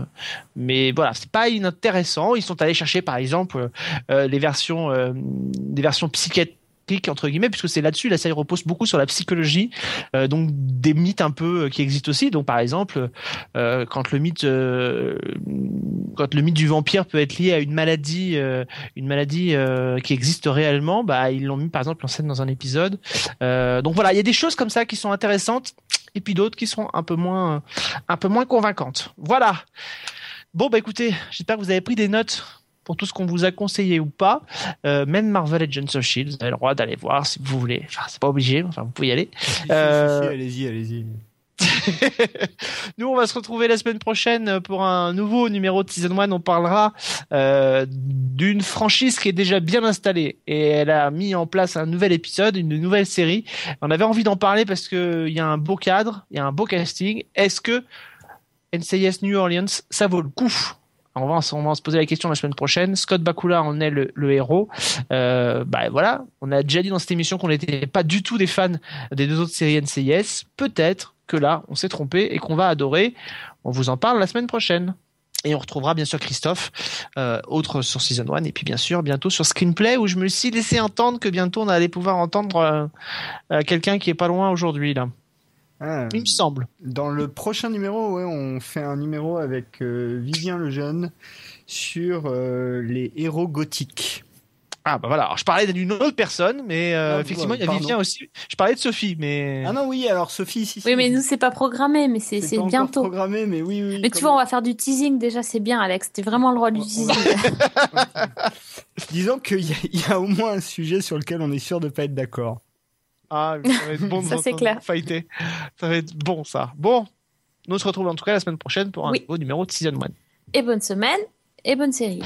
mais voilà, c'est pas inintéressant. Ils sont allés chercher, par exemple, euh, les versions, euh, des versions psychiatriques entre guillemets puisque c'est là-dessus la série repose beaucoup sur la psychologie euh, donc des mythes un peu euh, qui existent aussi. Donc par exemple euh, quand le mythe euh, quand le mythe du vampire peut être lié à une maladie euh, une maladie qui existe réellement bah ils l'ont mis par exemple en scène dans un épisode. Donc voilà il y a des choses comme ça qui sont intéressantes et puis d'autres qui sont un peu moins un peu moins convaincantes. Voilà. Bon bah écoutez j'espère que vous avez pris des notes pour tout ce qu'on vous a conseillé ou pas, euh, même Marvel Agents of Shield, vous avez le droit d'aller voir si vous voulez. Enfin, c'est pas obligé, enfin, vous pouvez y aller. Si, Euh, si, si, allez-y, allez-y. [laughs] Nous, on va se retrouver la semaine prochaine pour un nouveau numéro de Season 1. On parlera euh, d'une franchise qui est déjà bien installée et elle a mis en place un nouvel épisode, une nouvelle série. On avait envie d'en parler parce que il y a un beau cadre, il y a un beau casting. Est-ce que NCIS New Orleans, ça vaut le coup? On va, on se poser la question la semaine prochaine. Scott Bakula en est le, le héros. Euh, bah voilà, on a déjà dit dans cette émission qu'on n'était pas du tout des fans des deux autres séries NCIS. Peut-être que là, on s'est trompé et qu'on va adorer. On vous en parle la semaine prochaine. Et on retrouvera bien sûr Christophe, euh, autre sur Season 1, et puis bien sûr bientôt sur Screenplay, où je me suis laissé entendre que bientôt on allait pouvoir entendre euh, euh, quelqu'un qui est pas loin aujourd'hui, là. Ah, Il me semble. Dans le prochain numéro, ouais, on fait un numéro avec euh, Vivien Lejeune sur euh, les héros gothiques. Ah bah voilà, Alors, je parlais d'une autre personne, mais euh, Ah, effectivement, il y a. Vivien aussi. Je parlais de Sophie, mais... Ah non, oui, alors Sophie, si, si. Oui, mais nous, c'est pas programmé, mais c'est C'est c'est pas encore bientôt. programmé, mais oui, oui. Mais tu vois, on va faire du teasing déjà, c'est bien, Alex. T'es vraiment le roi du teasing. [laughs] Disons qu'il y, y a au moins un sujet sur lequel on est sûr de pas être d'accord. Ah, ça va être bon [laughs] Ça, c'est clair. fighter. Ça va être bon, ça. Bon, nous on se retrouve en tout cas la semaine prochaine pour un Oui. nouveau numéro de Season 1. Et bonne semaine, et bonne série.